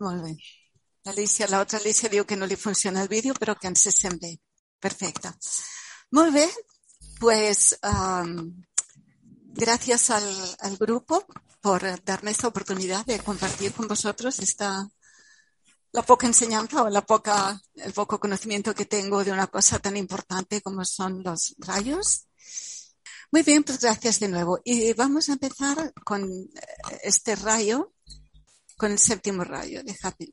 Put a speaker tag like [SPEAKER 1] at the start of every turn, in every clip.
[SPEAKER 1] Molt bé. L'Alicia, la otra Alicia diu que no li funciona el vídeo, però que ens se sent bé. Perfecte. Molt pues gracias al, al, grupo por darme esta oportunidad de compartir con vosotros esta la poca enseñanza o la poca, el poco conocimiento que tengo de una cosa tan importante como son los rayos. Muy bien, pues gracias de nuevo. Y vamos a empezar con este rayo con el séptimo rayo de Happy.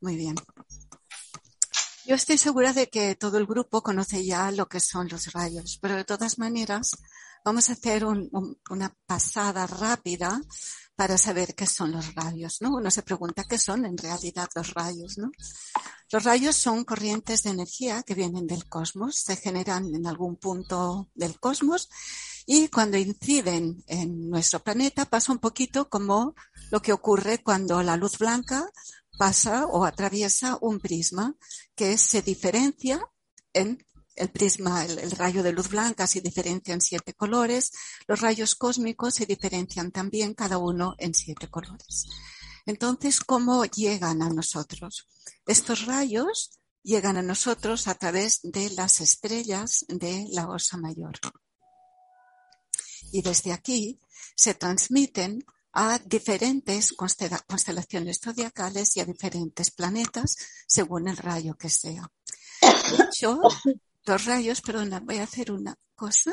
[SPEAKER 1] Muy bien. Yo estoy segura de que todo el grupo conoce ya lo que son los rayos, pero de todas maneras vamos a hacer un, un, una pasada rápida para saber qué son los rayos, ¿no? Uno se pregunta qué son en realidad los rayos, ¿no? Los rayos son corrientes de energía que vienen del cosmos, se generan en algún punto del cosmos y cuando inciden en nuestro planeta pasa un poquito como lo que ocurre cuando la luz blanca pasa o atraviesa un prisma que se diferencia en el prisma, el, rayo de luz blanca se diferencia en siete colores, los rayos cósmicos se diferencian también cada uno en siete colores. Entonces, ¿cómo llegan a nosotros? Estos rayos llegan a nosotros a través de las estrellas de la Osa Mayor. Y desde aquí se transmiten a diferentes constelaciones zodiacales y a diferentes planetas según el rayo que sea. De hecho, los rayos, perdona, voy a hacer una cosa.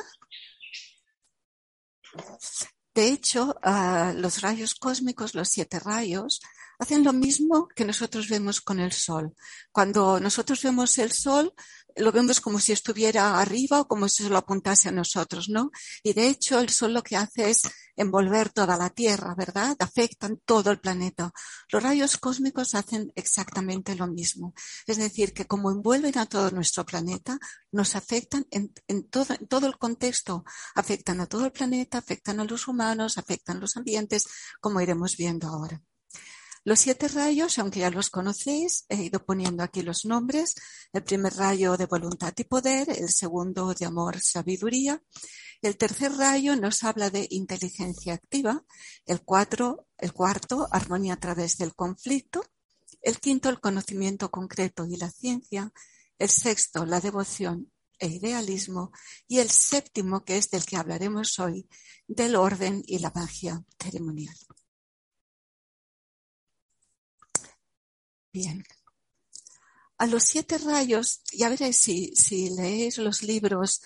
[SPEAKER 1] De hecho, los rayos cósmicos, los siete rayos, hacen lo mismo que nosotros vemos con el sol. Cuando nosotros vemos el sol, lo vemos como si estuviera arriba o como si se lo apuntase a nosotros, ¿no? Y de hecho, el sol lo que hace es envolver toda la Tierra, ¿verdad? Afectan todo el planeta. Los rayos cósmicos hacen exactamente lo mismo. Es decir, que como envuelven a todo nuestro planeta, nos afectan en, en, todo, en todo el contexto. Afectan a todo el planeta, afectan a los humanos, afectan los ambientes, como iremos viendo ahora. Los siete rayos, aunque ya los conocéis, he ido poniendo aquí los nombres. El primer rayo de voluntad y poder, el segundo de amor, sabiduría. El tercer rayo nos habla de inteligencia activa. El, cuatro, el cuarto, armonía a través del conflicto. El quinto, el conocimiento concreto y la ciencia. El sexto, la devoción e idealismo. Y el séptimo, que es del que hablaremos hoy, del orden y la magia ceremonial. Bien. A los siete rayos, ya veréis si, leéis los libros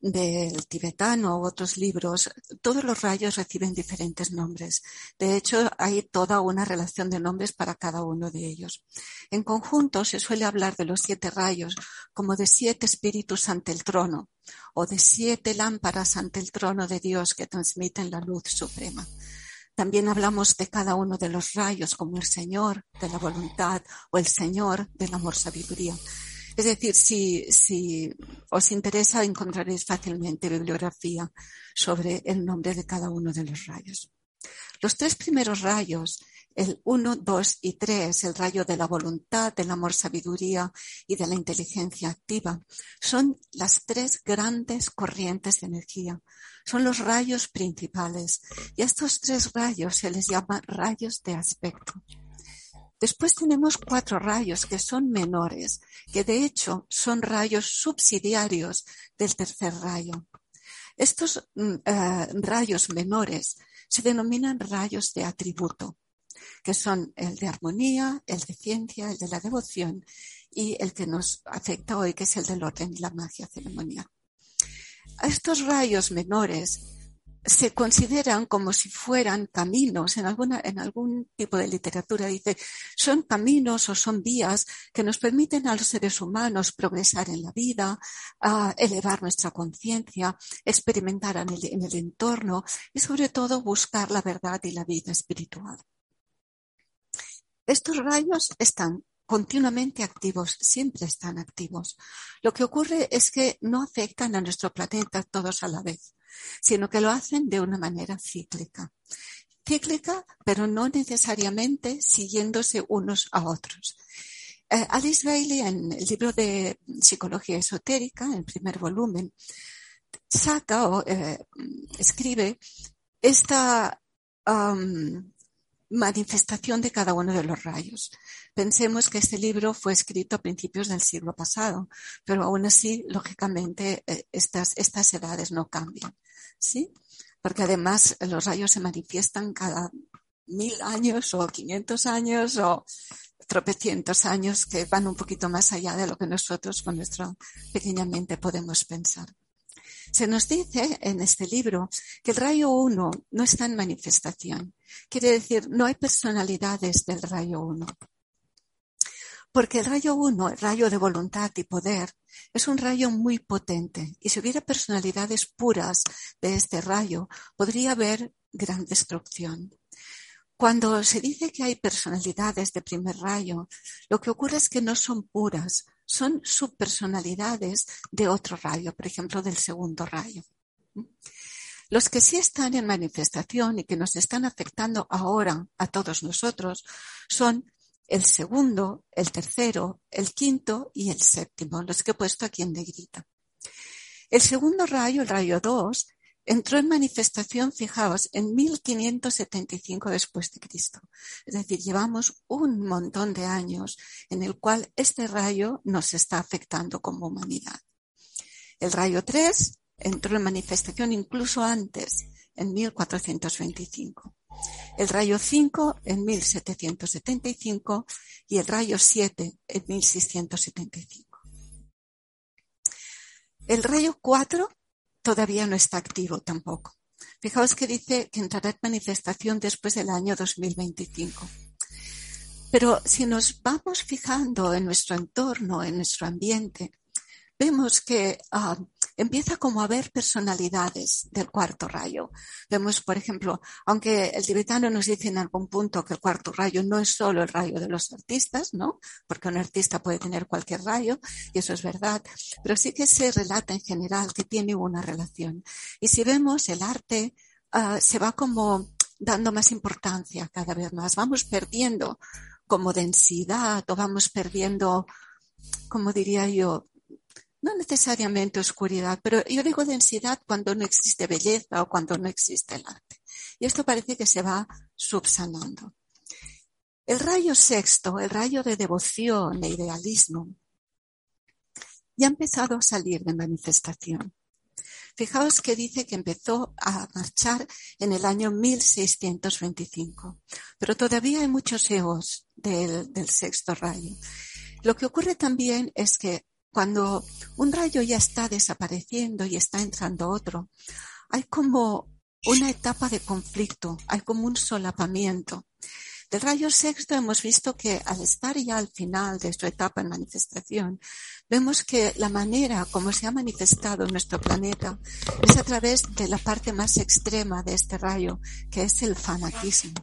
[SPEAKER 1] del tibetano u otros libros, todos los rayos reciben diferentes nombres. De hecho, hay toda una relación de nombres para cada uno de ellos. En conjunto, se suele hablar de los siete rayos como de siete espíritus ante el trono o de siete lámparas ante el trono de Dios que transmiten la luz suprema. También hablamos de cada uno de los rayos como el Señor de la voluntad o el Señor del amor sabiduría. Es decir, si, si os interesa, encontraréis fácilmente bibliografía sobre el nombre de cada uno de los rayos. Los tres primeros rayos, el 1, 2 y 3, el rayo de la voluntad, del amor sabiduría y de la inteligencia activa, son las tres grandes corrientes de energía. Son los rayos principales. Y a estos tres rayos se les llama rayos de aspecto. Después tenemos cuatro rayos que son menores, que de hecho son rayos subsidiarios del tercer rayo. Estos uh, rayos menores se denominan rayos de atributo, que son el de armonía, el de ciencia, el de la devoción y el que nos afecta hoy, que es el del orden y la magia ceremonial. Estos rayos menores se consideran como si fueran caminos, en, alguna, en algún tipo de literatura dice, son caminos o son vías que nos permiten a los seres humanos progresar en la vida, elevar nuestra conciencia, experimentar en el entorno y sobre todo buscar la verdad y la vida espiritual. Estos rayos están continuamente activos, siempre están activos. Lo que ocurre es que no afectan a nuestro planeta todos a la vez sino que lo hacen de una manera cíclica. Cíclica, pero no necesariamente siguiéndose unos a otros. Eh, Alice Bailey, en el libro de Psicología Esotérica, en el primer volumen, saca o eh, escribe esta manifestación de cada uno de los rayos. Pensemos que este libro fue escrito a principios del siglo pasado, pero aún así, lógicamente, eh, estas, estas edades no cambian. ¿sí? Porque además los rayos se manifiestan cada mil años o quinientos años o tropecientos años que van un poquito más allá de lo que nosotros con nuestra pequeña mente podemos pensar. Se nos dice en este libro que el rayo 1 no está en manifestación. Quiere decir, no hay personalidades del rayo 1. Porque el rayo 1, el rayo de voluntad y poder, es un rayo muy potente y si hubiera personalidades puras de este rayo, podría haber gran destrucción. Cuando se dice que hay personalidades de primer rayo, lo que ocurre es que no son puras, son subpersonalidades de otro rayo, por ejemplo, del segundo rayo. Los que sí están en manifestación y que nos están afectando ahora a todos nosotros son el segundo, el tercero, el quinto y el séptimo, los que he puesto aquí en negrita. El segundo rayo, el rayo 2, entró en manifestación, fijaos, en 1575 después de Cristo. Es decir, llevamos un montón de años en el cual este rayo nos está afectando como humanidad. El rayo 3 entró en manifestación incluso antes, en 1425 el rayo 5 en 1775 y el rayo 7 en 1675. El rayo 4 todavía no está activo tampoco. Fijaos que dice que entrará en manifestación después del año 2025. Pero si nos vamos fijando en nuestro entorno, en nuestro ambiente, vemos que ah, empieza como a haber personalidades del cuarto rayo. Vemos, por ejemplo, aunque el tibetano nos dice en algún punto que el cuarto rayo no es solo el rayo de los artistas, ¿no? Porque un artista puede tener cualquier rayo, y eso es verdad, pero sí que se relata en general que tiene una relación. Y si vemos el arte, ah, se va como dando más importancia cada vez más. Vamos perdiendo como densidad o vamos perdiendo, como diría yo, no necesariamente oscuridad, pero yo digo densidad cuando no existe belleza o cuando no existe el arte. Y esto parece que se va subsanando. El rayo sexto, el rayo de devoción e idealismo, ya ha empezado a salir de manifestación. Fijaos que dice que empezó a marchar en el año 1625, pero todavía hay muchos eos del, del sexto rayo. Lo que ocurre también es que cuando un rayo ya está desapareciendo y está entrando otro, hay como una etapa de conflicto, hay como un solapamiento. Del rayo sexto hemos visto que al estar ya al final de su etapa en manifestación, vemos que la manera como se ha manifestado en nuestro planeta es a través de la parte más extrema de este rayo, que es el fanatismo.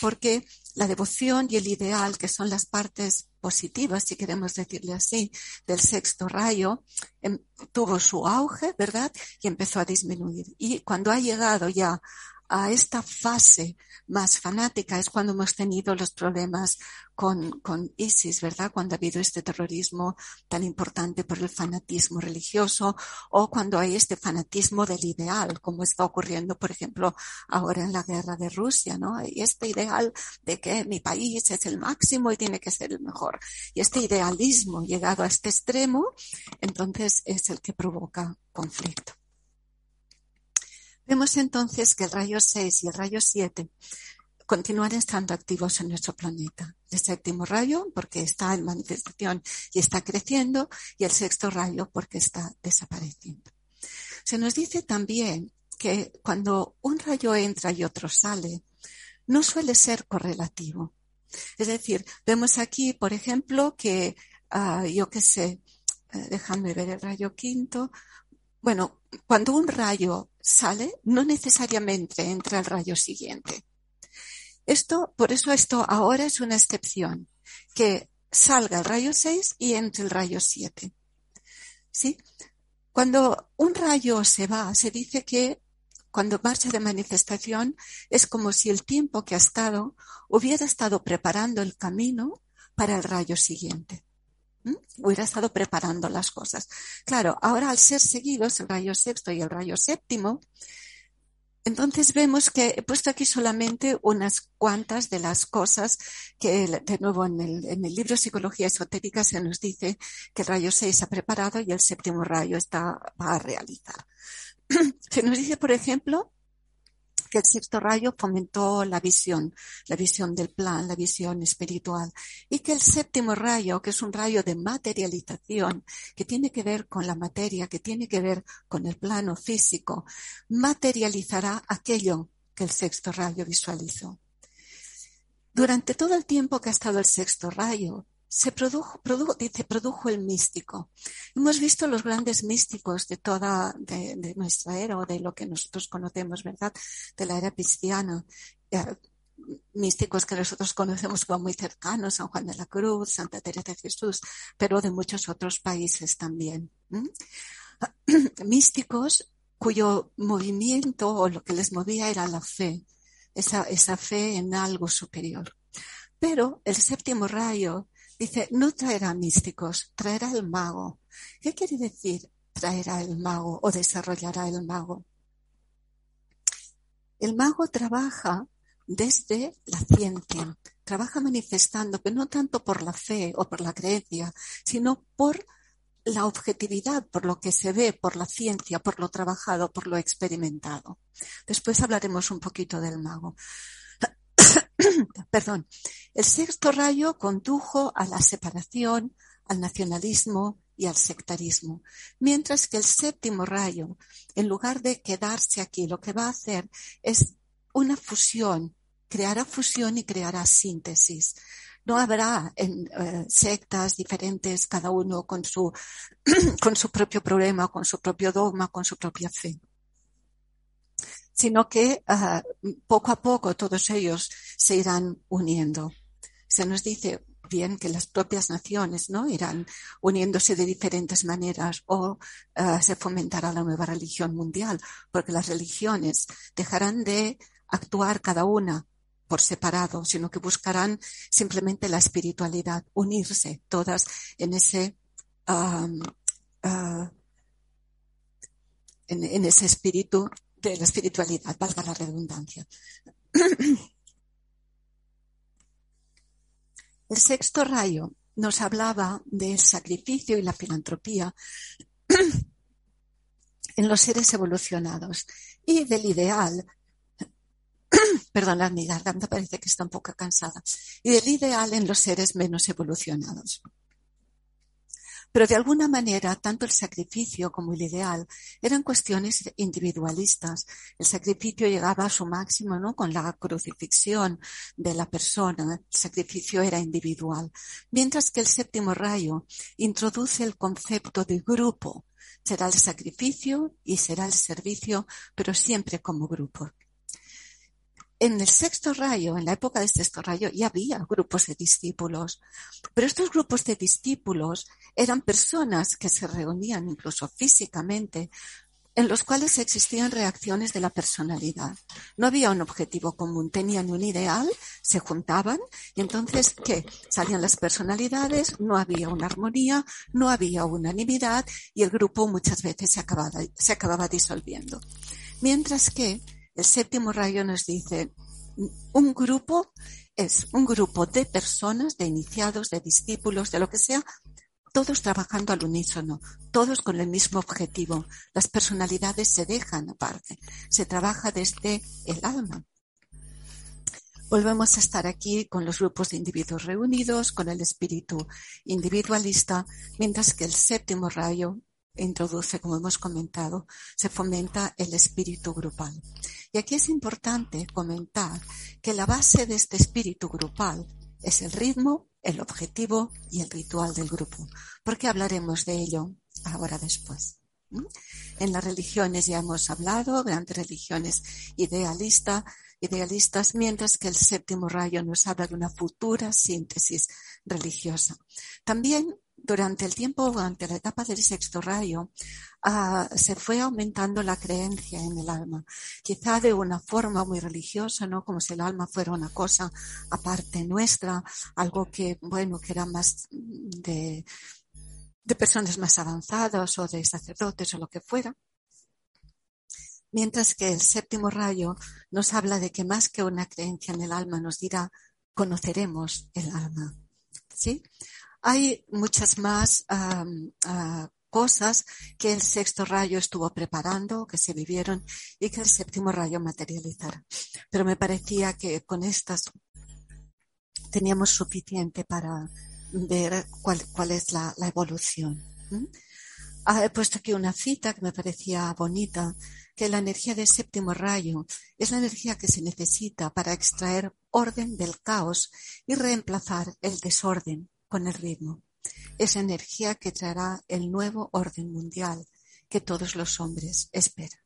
[SPEAKER 1] Porque la devoción y el ideal, que son las partes positivas, si queremos decirle así, del sexto rayo, em, tuvo su auge, ¿verdad? Y empezó a disminuir. Y cuando ha llegado ya a esta fase más fanática es cuando hemos tenido los problemas con, con ISIS, ¿verdad? Cuando ha habido este terrorismo tan importante por el fanatismo religioso o cuando hay este fanatismo del ideal, como está ocurriendo, por ejemplo, ahora en la guerra de Rusia, ¿no? Hay este ideal de que mi país es el máximo y tiene que ser el mejor. Y este idealismo llegado a este extremo, entonces es el que provoca conflicto. Vemos entonces que el rayo 6 y el rayo 7 continúan estando activos en nuestro planeta. El séptimo rayo porque está en manifestación y está creciendo y el sexto rayo porque está desapareciendo. Se nos dice también que cuando un rayo entra y otro sale, no suele ser correlativo. Es decir, vemos aquí, por ejemplo, que, uh, yo qué sé, uh, déjame ver el rayo quinto. Bueno, cuando un rayo sale, no necesariamente entra el rayo siguiente. Esto, por eso esto ahora es una excepción, que salga el rayo 6 y entre el rayo 7. ¿Sí? Cuando un rayo se va, se dice que cuando marcha de manifestación es como si el tiempo que ha estado hubiera estado preparando el camino para el rayo siguiente. ¿Mm? Hubiera estado preparando las cosas. Claro, ahora al ser seguidos el rayo sexto y el rayo séptimo, entonces vemos que he puesto aquí solamente unas cuantas de las cosas que, de nuevo, en el, libro Psicología Esotérica se nos dice que el rayo 6 ha preparado y el séptimo rayo está a realizar. Se nos dice, por ejemplo, que el sexto rayo fomentó la visión, la visión del plan, la visión espiritual, y que el séptimo rayo, que es un rayo de materialización, que tiene que ver con la materia, que tiene que ver con el plano físico, materializará aquello que el sexto rayo visualizó. Durante todo el tiempo que ha estado el sexto rayo, se produjo, dice, produjo el místico. Hemos visto los grandes místicos de toda, de, nuestra era o de lo que nosotros conocemos, ¿verdad? De la era cristiana. Místicos que nosotros conocemos como muy cercanos, San Juan de la Cruz, Santa Teresa de Jesús, pero de muchos otros países también. Místicos cuyo movimiento o lo que les movía era la fe, esa, esa fe en algo superior. Pero el séptimo rayo Dice, no traerá místicos, traerá el mago. ¿Qué quiere decir traerá el mago o desarrollará el mago? El mago trabaja desde la ciencia, trabaja manifestando que no tanto por la fe o por la creencia, sino por la objetividad, por lo que se ve, por la ciencia, por lo trabajado, por lo experimentado. Después hablaremos un poquito del mago. perdón, el sexto rayo condujo a la separación, al nacionalismo y al sectarismo, mientras que el séptimo rayo, en lugar de quedarse aquí, lo que va a hacer es una fusión, creará fusión y creará síntesis. No habrá eh, sectas diferentes, cada uno con su, con su propio problema, con su propio dogma, con su propia fe sino que uh, poco a poco todos ellos se irán uniendo. Se nos dice bien que las propias naciones no irán uniéndose de diferentes maneras o uh, se fomentará la nueva religión mundial, porque las religiones dejarán de actuar cada una por separado, sino que buscarán simplemente la espiritualidad, unirse todas en ese en, en, ese espíritu de la espiritualidad, valga la redundancia. El sexto rayo nos hablaba del sacrificio y la filantropía en los seres evolucionados y del ideal, perdonad, mi garganta parece que está un poco cansada, y del ideal en los seres menos evolucionados. Pero de alguna manera, tanto el sacrificio como el ideal eran cuestiones individualistas. El sacrificio llegaba a su máximo, ¿no? Con la crucifixión de la persona. El sacrificio era individual. Mientras que el séptimo rayo introduce el concepto de grupo. Será el sacrificio y será el servicio, pero siempre como grupo en el sexto rayo, en la época del sexto rayo, ya había grupos de discípulos, pero estos grupos de discípulos eran personas que se reunían incluso físicamente, en los cuales existían reacciones de la personalidad. No había un objetivo común, tenían un ideal, se juntaban y entonces, ¿qué? Salían las personalidades, no había una armonía, no había unanimidad y el grupo muchas veces se acababa, se acababa disolviendo. Mientras que el séptimo rayo nos dice, un grupo es un grupo de personas, de iniciados, de discípulos, de lo que sea, todos trabajando al unísono, todos con el mismo objetivo. Las personalidades se dejan aparte, se trabaja desde el alma. Volvemos a estar aquí con los grupos de individuos reunidos, con el espíritu individualista, mientras que el séptimo rayo introduce, como hemos comentado, se fomenta el espíritu grupal. Y aquí es importante comentar que la base de este espíritu grupal es el ritmo, el objetivo y el ritual del grupo, porque hablaremos de ello ahora después. En las religiones ya hemos hablado, grandes religiones idealistas, idealistas, mientras que el séptimo rayo nos habla de una futura síntesis religiosa. También durante el tiempo, durante la etapa del sexto rayo, uh, se fue aumentando la creencia en el alma, quizá de una forma muy religiosa, ¿no? Como si el alma fuera una cosa aparte nuestra, algo que, bueno, que era más de, de personas más avanzadas o de sacerdotes o lo que fuera. Mientras que el séptimo rayo nos habla de que más que una creencia en el alma nos dirá, conoceremos el alma. ¿Sí? Hay muchas más uh, cosas que el sexto rayo estuvo preparando, que se vivieron y que el séptimo rayo materializara. Pero me parecía que con estas teníamos suficiente para ver cuál, es la, la evolución. Ah, he puesto aquí una cita que me parecía bonita, que la energía del séptimo rayo es la energía que se necesita para extraer orden del caos y reemplazar el desorden con el ritmo. Esa energía que traerá el nuevo orden mundial que todos los hombres esperan.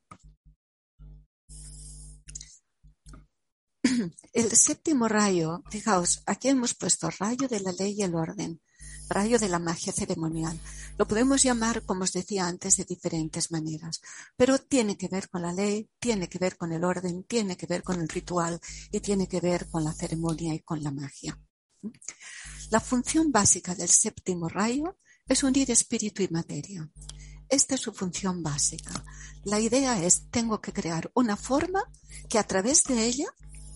[SPEAKER 1] El séptimo rayo, fijaos, aquí hemos puesto rayo de la ley y el orden, rayo de la magia ceremonial. Lo podemos llamar, como os decía antes, de diferentes maneras, pero tiene que ver con la ley, tiene que ver con el orden, tiene que ver con el ritual y tiene que ver con la ceremonia y con la magia. La función básica del séptimo rayo es unir espíritu y materia. Esta es su función básica. La idea es, tengo que crear una forma que a través de ella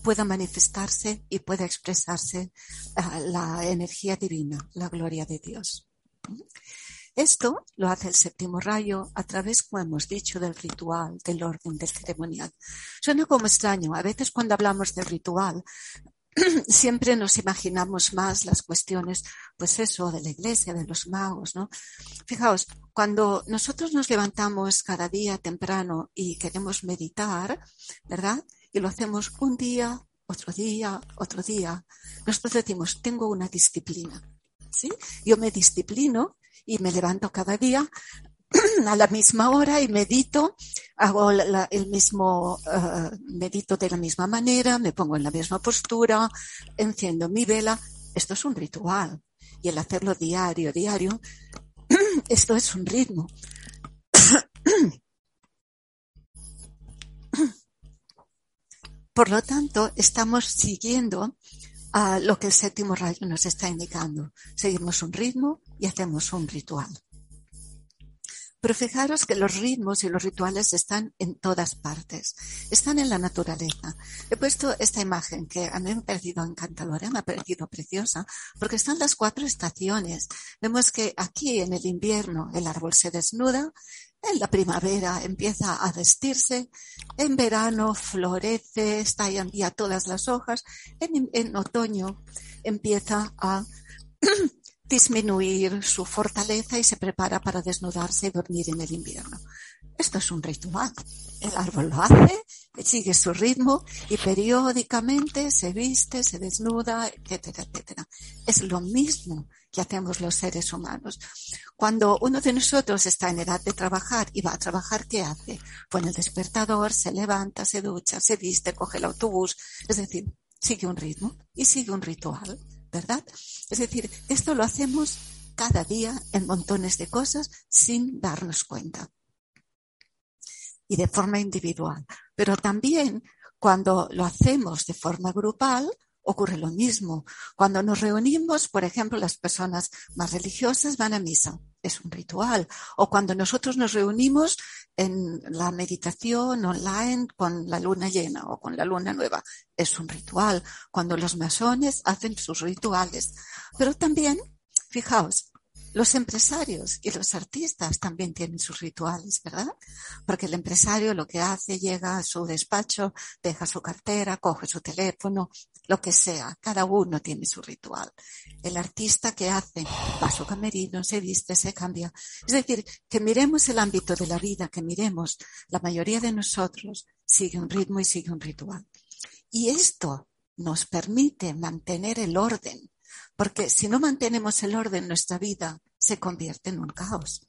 [SPEAKER 1] pueda manifestarse y pueda expresarse uh, la energía divina, la gloria de Dios. Esto lo hace el séptimo rayo a través, como hemos dicho, del ritual, del orden, del ceremonial. Suena como extraño. A veces cuando hablamos del ritual, siempre nos imaginamos más las cuestiones, pues eso, de la iglesia, de los magos, ¿no? Fijaos, cuando nosotros nos levantamos cada día temprano y queremos meditar, ¿verdad? Y lo hacemos un día, otro día, otro día, nosotros decimos, tengo una disciplina, ¿sí? Yo me disciplino y me levanto cada día a la misma hora y medito, hago el mismo, uh, medito de la misma manera, me pongo en la misma postura, enciendo mi vela. Esto es un ritual. Y el hacerlo diario, diario, esto es un ritmo. Por lo tanto, estamos siguiendo a lo que el séptimo rayo nos está indicando. Seguimos un ritmo y hacemos un ritual. Pero fijaros que los ritmos y los rituales están en todas partes, están en la naturaleza. He puesto esta imagen que a mí me ha parecido encantadora, me ha parecido preciosa, porque están las cuatro estaciones. Vemos que aquí en el invierno el árbol se desnuda, en la primavera empieza a vestirse, en verano florece, estallan ya todas las hojas, en, en otoño empieza a disminuir su fortaleza y se prepara para desnudarse y dormir en el invierno. Esto es un ritual. El árbol lo hace, sigue su ritmo y periódicamente se viste, se desnuda, etcétera, etcétera. Es lo mismo que hacemos los seres humanos. Cuando uno de nosotros está en edad de trabajar y va a trabajar, ¿qué hace? Pone el despertador, se levanta, se ducha, se viste, coge el autobús. Es decir, sigue un ritmo y sigue un ritual. ¿Verdad? Es decir, esto lo hacemos cada día en montones de cosas sin darnos cuenta. Y de forma individual. Pero también cuando lo hacemos de forma grupal, ocurre lo mismo. Cuando nos reunimos, por ejemplo, las personas más religiosas van a misa, es un ritual. O cuando nosotros nos reunimos en la meditación online con la luna llena o con la luna nueva, es un ritual. Cuando los masones hacen sus rituales. Pero también, fijaos, los empresarios y los artistas también tienen sus rituales, ¿verdad? Porque el empresario lo que hace, llega a su despacho, deja su cartera, coge su teléfono, lo que sea, cada uno tiene su ritual. El artista que hace, va su camerino, se viste, se cambia. Es decir, que miremos el ámbito de la vida, que miremos, la mayoría de nosotros sigue un ritmo y sigue un ritual. Y esto nos permite mantener el orden, porque si no mantenemos el orden, nuestra vida se convierte en un caos.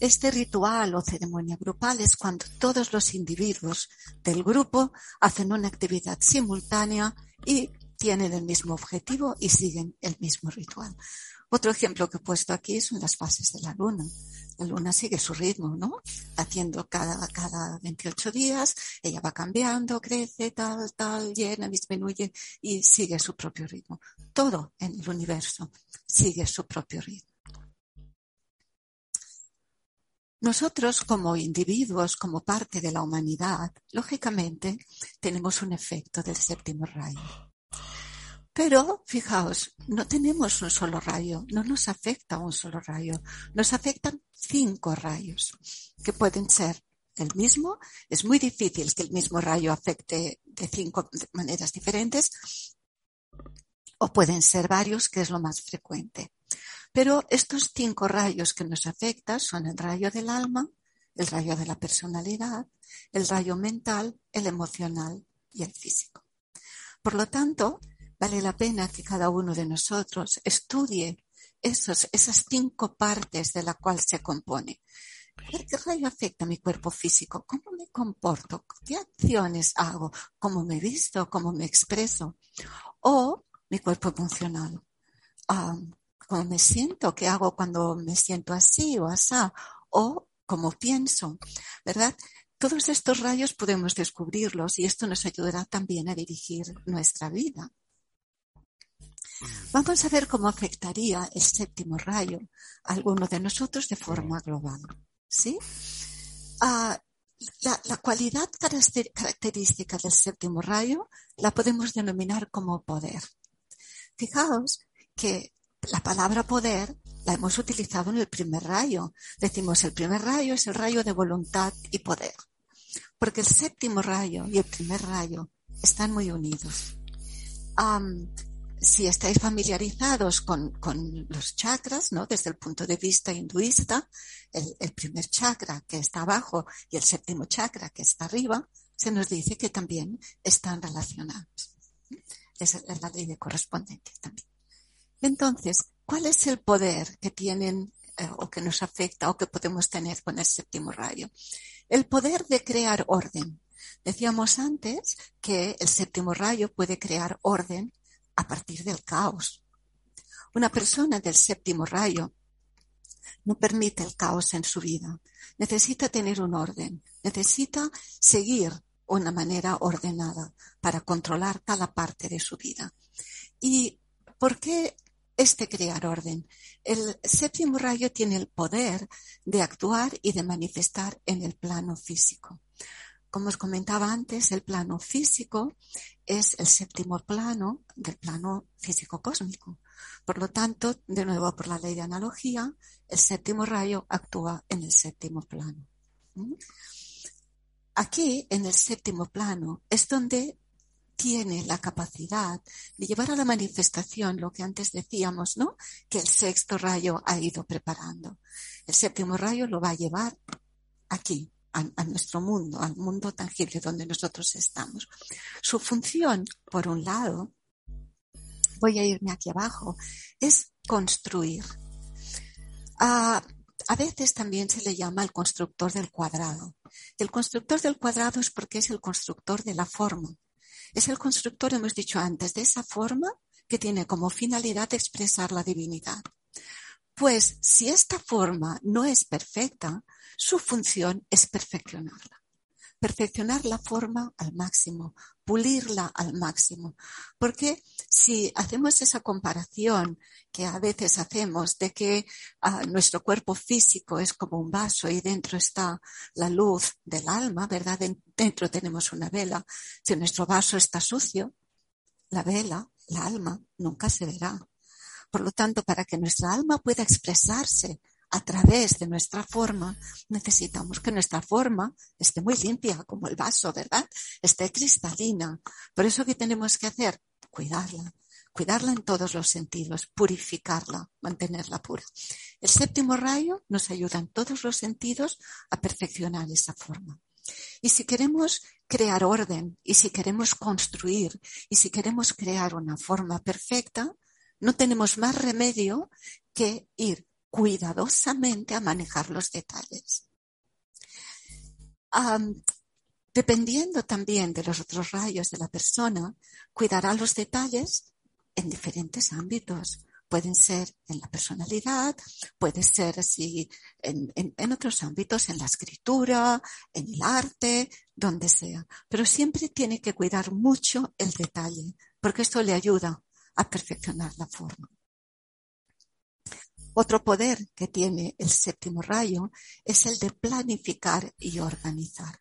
[SPEAKER 1] Este ritual o ceremonia grupal es cuando todos los individuos del grupo hacen una actividad simultánea y tienen el mismo objetivo y siguen el mismo ritual. Otro ejemplo que he puesto aquí son las fases de la luna. La luna sigue su ritmo, ¿no? Haciendo cada, cada 28 días, ella va cambiando, crece, tal, tal, llena, disminuye y sigue su propio ritmo. Todo en el universo sigue su propio ritmo. Nosotros como individuos, como parte de la humanidad, lógicamente tenemos un efecto del séptimo rayo. Pero, fijaos, no tenemos un solo rayo, no nos afecta un solo rayo, nos afectan cinco rayos, que pueden ser el mismo. Es muy difícil que el mismo rayo afecte de cinco maneras diferentes, o pueden ser varios, que es lo más frecuente. Pero estos cinco rayos que nos afectan son el rayo del alma, el rayo de la personalidad, el rayo mental, el emocional y el físico. Por lo tanto, vale la pena que cada uno de nosotros estudie esos, esas cinco partes de la cual se compone. ¿Qué rayo afecta mi cuerpo físico? ¿Cómo me comporto? ¿Qué acciones hago? ¿Cómo me visto? ¿Cómo me expreso? O mi cuerpo emocional. Ah, cómo me siento, qué hago cuando me siento así o así, o cómo pienso, ¿verdad? Todos estos rayos podemos descubrirlos y esto nos ayudará también a dirigir nuestra vida. Vamos a ver cómo afectaría el séptimo rayo a alguno de nosotros de forma global. ¿sí? Ah, la, la, cualidad característica del séptimo rayo la podemos denominar como poder. Fijaos que la palabra poder la hemos utilizado en el primer rayo. Decimos el primer rayo es el rayo de voluntad y poder. Porque el séptimo rayo y el primer rayo están muy unidos. si estáis familiarizados con, los chakras, ¿no? Desde el punto de vista hinduista, el, primer chakra que está abajo y el séptimo chakra que está arriba, se nos dice que también están relacionados. Es la ley de correspondencia también. Entonces, ¿cuál es el poder que tienen eh, o que nos afecta o que podemos tener con el séptimo rayo? El poder de crear orden. Decíamos antes que el séptimo rayo puede crear orden a partir del caos. Una persona del séptimo rayo no permite el caos en su vida. Necesita tener un orden, necesita seguir una manera ordenada para controlar cada parte de su vida. ¿Y por qué este crear orden. El séptimo rayo tiene el poder de actuar y de manifestar en el plano físico. Como os comentaba antes, el plano físico es el séptimo plano del plano físico cósmico. Por lo tanto, de nuevo por la ley de analogía, el séptimo rayo actúa en el séptimo plano. ¿Mm? Aquí, en el séptimo plano, es donde tiene la capacidad de llevar a la manifestación lo que antes decíamos, ¿no? Que el sexto rayo ha ido preparando. El séptimo rayo lo va a llevar aquí, a, nuestro mundo, al mundo tangible donde nosotros estamos. Su función, por un lado, voy a irme aquí abajo, es construir. A veces también se le llama el constructor del cuadrado. El constructor del cuadrado es porque es el constructor de la forma. Es el constructor, hemos dicho antes, de esa forma que tiene como finalidad expresar la divinidad. Pues si esta forma no es perfecta, su función es perfeccionarla perfeccionar la forma al máximo, pulirla al máximo. Porque si hacemos esa comparación que a veces hacemos de que uh, nuestro cuerpo físico es como un vaso y dentro está la luz del alma, ¿verdad? Dentro tenemos una vela. Si nuestro vaso está sucio, la vela, la alma, nunca se verá. Por lo tanto, para que nuestra alma pueda expresarse a través de nuestra forma, necesitamos que nuestra forma esté muy limpia, como el vaso, ¿verdad? Esté cristalina. Por eso, ¿qué tenemos que hacer? Cuidarla. Cuidarla en todos los sentidos, purificarla, mantenerla pura. El séptimo rayo nos ayuda en todos los sentidos a perfeccionar esa forma. Y si queremos crear orden, y si queremos construir, y si queremos crear una forma perfecta, no tenemos más remedio que ir cuidadosamente a manejar los detalles. dependiendo también de los otros rayos de la persona, cuidará los detalles en diferentes ámbitos. Pueden ser en la personalidad, puede ser así en, en, otros ámbitos, en la escritura, en el arte, donde sea. Pero siempre tiene que cuidar mucho el detalle, porque esto le ayuda a perfeccionar la forma. Otro poder que tiene el séptimo rayo es el de planificar y organizar.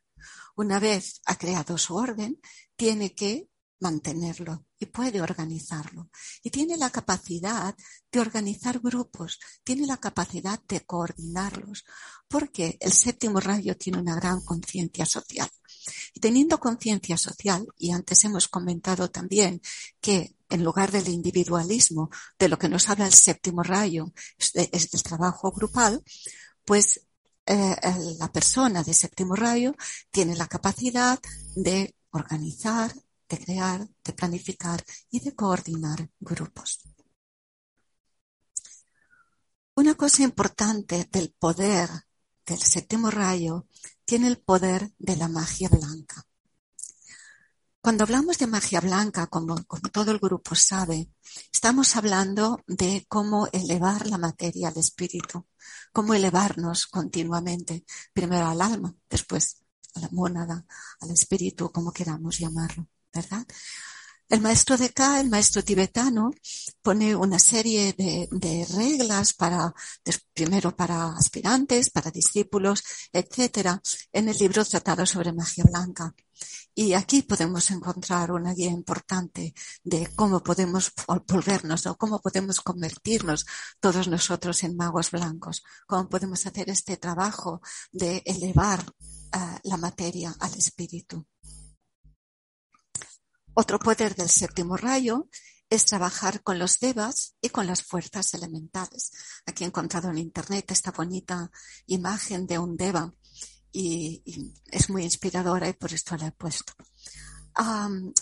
[SPEAKER 1] Una vez ha creado su orden, tiene que mantenerlo y puede organizarlo. Y tiene la capacidad de organizar grupos, tiene la capacidad de coordinarlos, porque el séptimo rayo tiene una gran conciencia social. Y teniendo conciencia social, y antes hemos comentado también que en lugar del individualismo, de lo que nos habla el séptimo rayo, es, del trabajo grupal, pues eh, la persona de séptimo rayo tiene la capacidad de organizar, de crear, de planificar y de coordinar grupos. Una cosa importante del poder del séptimo rayo tiene el poder de la magia blanca. Cuando hablamos de magia blanca, como, todo el grupo sabe, estamos hablando de cómo elevar la materia al espíritu, cómo elevarnos continuamente, primero al alma, después a la mónada, al espíritu, como queramos llamarlo, ¿verdad? El maestro de K, el maestro tibetano, pone una serie de, reglas para, primero para aspirantes, para discípulos, etcétera, en el libro tratado sobre magia blanca. Y aquí podemos encontrar una guía importante de cómo podemos volvernos o cómo podemos convertirnos todos nosotros en magos blancos, cómo podemos hacer este trabajo de elevar uh, la materia al espíritu. Otro poder del séptimo rayo es trabajar con los devas y con las fuerzas elementales. Aquí he encontrado en internet esta bonita imagen de un deva y, es muy inspiradora y por esto la he puesto.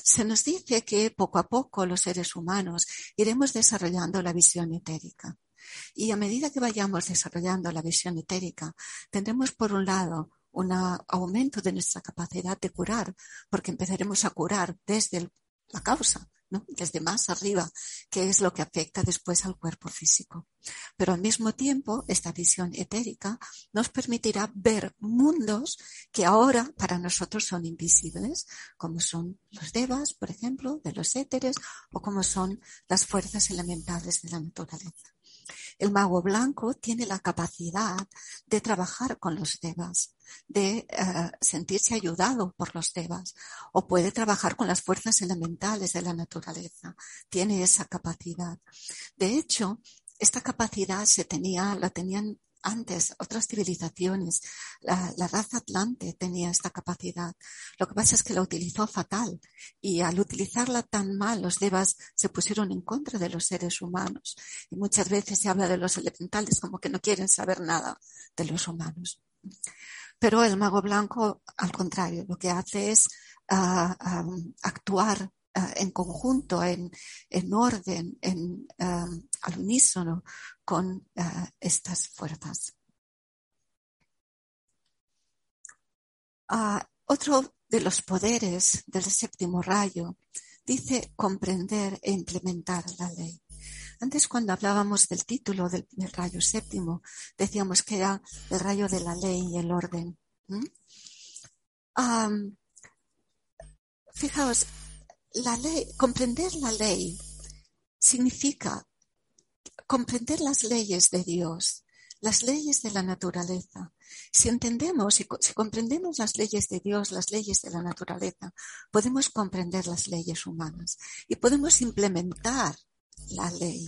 [SPEAKER 1] se nos dice que poco a poco los seres humanos iremos desarrollando la visión etérica. Y a medida que vayamos desarrollando la visión etérica, tendremos por un lado un aumento de nuestra capacidad de curar, porque empezaremos a curar desde la causa, ¿no? desde más arriba, que es lo que afecta después al cuerpo físico. Pero al mismo tiempo, esta visión etérica nos permitirá ver mundos que ahora para nosotros son invisibles, como son los devas, por ejemplo, de los éteres, o como son las fuerzas elementales de la naturaleza. El mago blanco tiene la capacidad de trabajar con los devas, de eh, sentirse ayudado por los devas, o puede trabajar con las fuerzas elementales de la naturaleza. Tiene esa capacidad. De hecho, esta capacidad se tenía, la tenían antes otras civilizaciones. La, raza atlante tenía esta capacidad. Lo que pasa es que la utilizó fatal y al utilizarla tan mal los devas se pusieron en contra de los seres humanos. Y muchas veces se habla de los elementales como que no quieren saber nada de los humanos. Pero el mago blanco, al contrario, lo que hace es ah, actuar en conjunto, en, orden, en, al unísono con estas fuerzas. otro de los poderes del séptimo rayo dice comprender e implementar la ley. Antes cuando hablábamos del título del, rayo séptimo, decíamos que era el rayo de la ley y el orden. fijaos, comprender la ley significa comprender las leyes de Dios, las leyes de la naturaleza. Si entendemos y si comprendemos las leyes de Dios, las leyes de la naturaleza, podemos comprender las leyes humanas y podemos implementar la ley.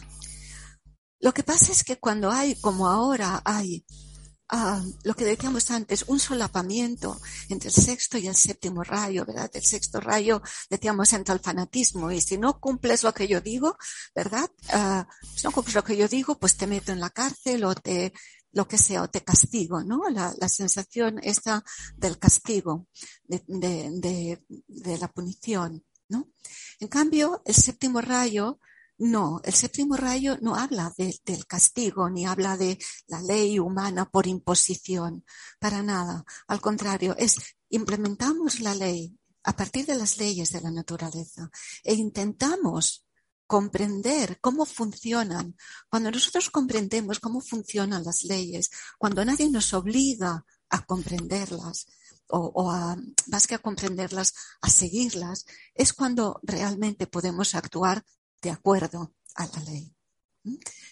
[SPEAKER 1] Lo que pasa es que cuando hay, como ahora hay, uh, lo que decíamos antes, un solapamiento entre el sexto y el séptimo rayo, ¿verdad? El sexto rayo, decíamos, entra el fanatismo y si no cumples lo que yo digo, ¿verdad? Uh, si no cumples lo que yo digo, pues te meto en la cárcel o te, lo que sea, o te castigo, ¿no? La, la sensación esta del castigo, de, de, de, de la punición, ¿no? En cambio, el séptimo rayo no, el séptimo rayo no habla de, del castigo ni habla de la ley humana por imposición, para nada. Al contrario, es implementamos la ley a partir de las leyes de la naturaleza e intentamos comprender cómo funcionan. Cuando nosotros comprendemos cómo funcionan las leyes, cuando nadie nos obliga a comprenderlas, o, o, a, más que a comprenderlas, a seguirlas, es cuando realmente podemos actuar de acuerdo a la ley.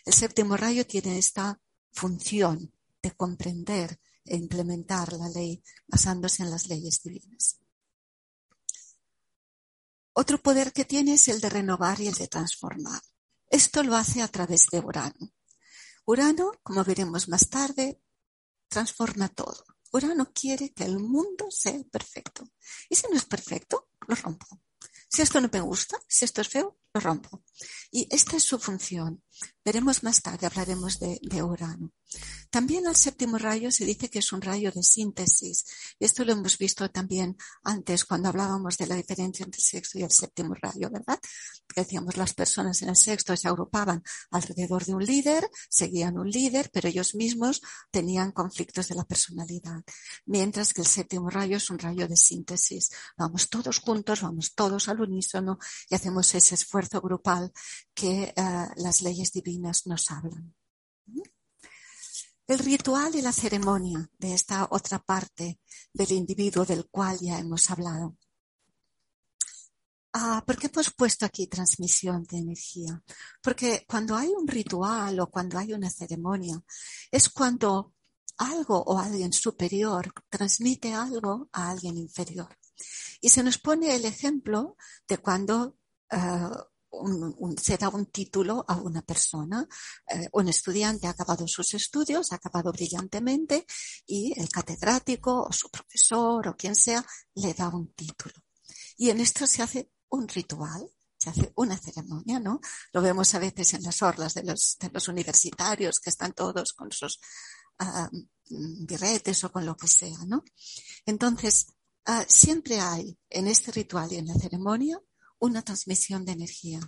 [SPEAKER 1] El séptimo rayo tiene esta función de comprender e implementar la ley basándose en las leyes divinas. Otro poder que tiene es el de renovar y el de transformar. Esto lo hace a través de Urano. Urano, como veremos más tarde, transforma todo. Urano quiere que el mundo sea perfecto. Y si no es perfecto, lo rompo. Si esto no me gusta, si esto es feo, lo rompo. Y esta es su función. Veremos más tarde, hablaremos de, de, Urano. También al séptimo rayo se dice que es un rayo de síntesis. Esto lo hemos visto también antes cuando hablábamos de la diferencia entre el sexto y el séptimo rayo, ¿verdad? Que decíamos las personas en el sexto se agrupaban alrededor de un líder, seguían un líder, pero ellos mismos tenían conflictos de la personalidad. Mientras que el séptimo rayo es un rayo de síntesis. Vamos todos juntos, vamos todos al unísono y hacemos ese esfuerzo grupal que uh, las leyes divinas nos hablan. El ritual y la ceremonia de esta otra parte del individuo del cual ya hemos hablado. Ah, ¿Por qué hemos puesto aquí transmisión de energía? Porque cuando hay un ritual o cuando hay una ceremonia, es cuando algo o alguien superior transmite algo a alguien inferior. Y se nos pone el ejemplo de cuando uh, un, se da un título a una persona. Eh, un estudiante ha acabado sus estudios, ha acabado brillantemente y el catedrático o su profesor o quien sea le da un título. Y en esto se hace un ritual, se hace una ceremonia, ¿no? Lo vemos a veces en las orlas de los, de los universitarios que están todos con sus uh, birretes o con lo que sea, ¿no? Entonces, uh, siempre hay en este ritual y en la ceremonia una transmisión de energía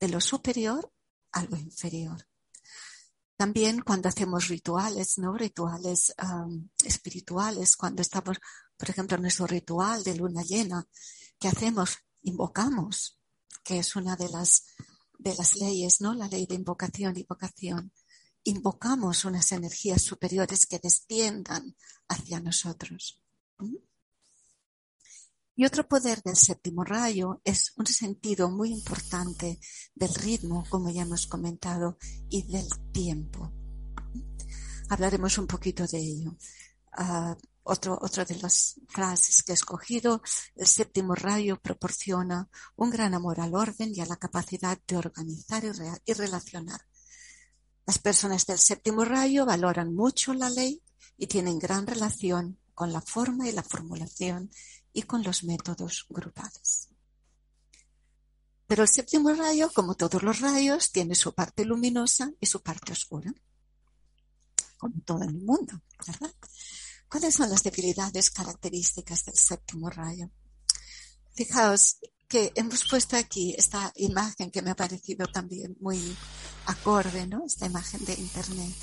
[SPEAKER 1] de lo superior a lo inferior. También cuando hacemos rituales, ¿no? Rituales espirituales, cuando estamos, por ejemplo, en nuestro ritual de luna llena, que hacemos? Invocamos, que es una de las, de las leyes, ¿no? La ley de invocación y vocación. Invocamos unas energías superiores que desciendan hacia nosotros. ¿Mm? Y otro poder del séptimo rayo es un sentido muy importante del ritmo, como ya hemos comentado, y del tiempo. Hablaremos un poquito de ello. Uh, otro, otro de las frases que he escogido, el séptimo rayo proporciona un gran amor al orden y a la capacidad de organizar y, re y relacionar. Las personas del séptimo rayo valoran mucho la ley y tienen gran relación con la forma y la formulación y con los métodos grupales. Pero el séptimo rayo, como todos los rayos, tiene su parte luminosa y su parte oscura, como todo el mundo, ¿verdad? ¿Cuáles son las debilidades características del séptimo rayo? Fijaos que hemos puesto aquí esta imagen que me ha parecido también muy acorde, ¿no? Esta imagen de Internet.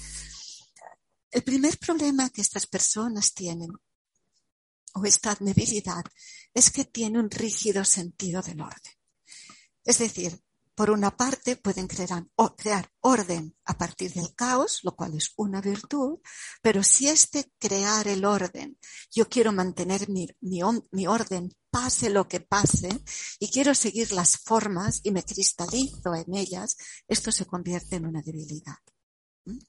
[SPEAKER 1] El primer problema que estas personas tienen o esta debilidad es que tiene un rígido sentido del orden. Es decir, por una parte pueden crear, o crear, orden a partir del caos, lo cual es una virtud, pero si este crear el orden, yo quiero mantener mi, mi, mi orden, pase lo que pase, y quiero seguir las formas y me cristalizo en ellas, esto se convierte en una debilidad. ¿Mm?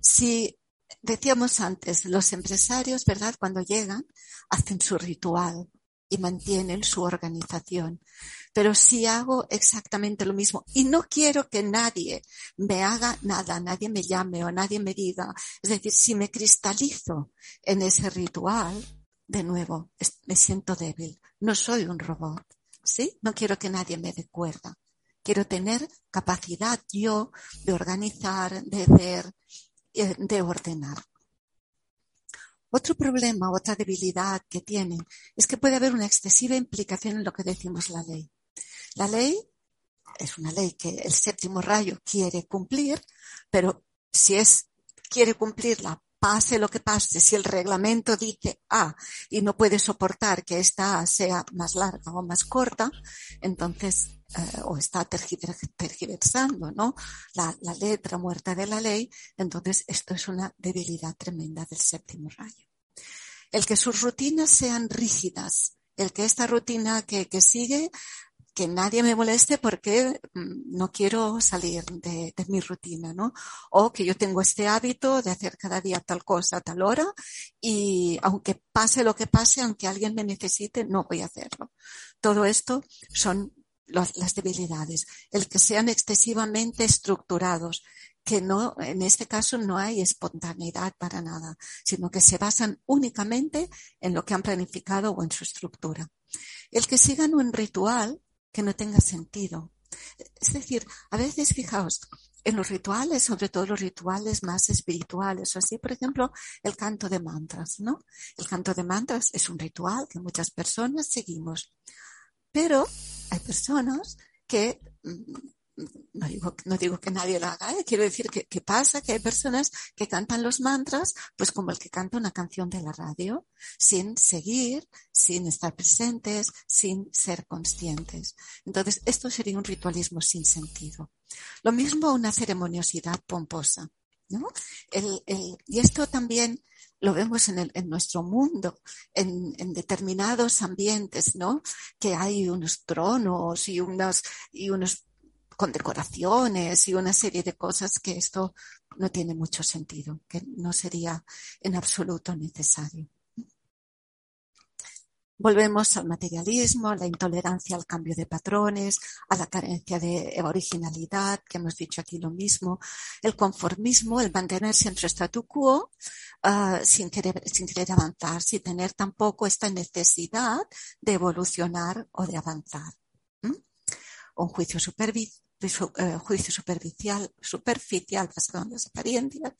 [SPEAKER 1] Si decíamos antes, los empresarios, ¿verdad? Cuando llegan, hacen su ritual y mantienen su organización. Pero si hago exactamente lo mismo y no quiero que nadie me haga nada, nadie me llame o nadie me diga, es decir, si me cristalizo en ese ritual, de nuevo, me siento débil, no soy un robot, ¿sí? No quiero que nadie me dé cuerda. Quiero tener capacidad yo de organizar, de ver, de ordenar. Otro problema, otra debilidad que tienen es que puede haber una excesiva implicación en lo que decimos la ley. La ley es una ley que el séptimo rayo quiere cumplir, pero si es quiere cumplirla, pase lo que pase, si el reglamento dice A y no puede soportar que esta A sea más larga o más corta, entonces eh, o está tergiversando, ¿no? La, la letra muerta de la ley, entonces esto es una debilidad tremenda del séptimo rayo. El que sus rutinas sean rígidas, el que esta rutina que, que sigue que nadie me moleste porque mm, no quiero salir de, de, mi rutina, ¿no? O que yo tengo este hábito de hacer cada día tal cosa tal hora y aunque pase lo que pase, aunque alguien me necesite, no voy a hacerlo. Todo esto son las debilidades, el que sean excesivamente estructurados, que no, en este caso no hay espontaneidad para nada, sino que se basan únicamente en lo que han planificado o en su estructura. El que sigan un ritual que no tenga sentido. Es decir, a veces, fijaos, en los rituales, sobre todo los rituales más espirituales, o así, por ejemplo, el canto de mantras, ¿no? El canto de mantras es un ritual que muchas personas seguimos. Pero hay personas que, mm, no digo, no digo que nadie lo haga, ¿eh? quiero decir que, que, pasa que hay personas que cantan los mantras, pues como el que canta una canción de la radio, sin seguir, sin estar presentes, sin ser conscientes. Entonces, esto sería un ritualismo sin sentido. Lo mismo una ceremoniosidad pomposa. ¿no? El, el, y esto también lo vemos en, el, en nuestro mundo, en, en, determinados ambientes, ¿no? Que hay unos tronos y unos, y unos condecoraciones y una serie de cosas que esto no tiene mucho sentido, que no sería en absoluto necesario. Volvemos al materialismo, a la intolerancia al cambio de patrones, a la carencia de originalidad, que hemos dicho aquí lo mismo, el conformismo, el mantenerse en su statu quo uh, sin, querer, avanzar, sin tener tampoco esta necesidad de evolucionar o de avanzar. Un juicio eh, juicio superficial, superficial basado las apariencias,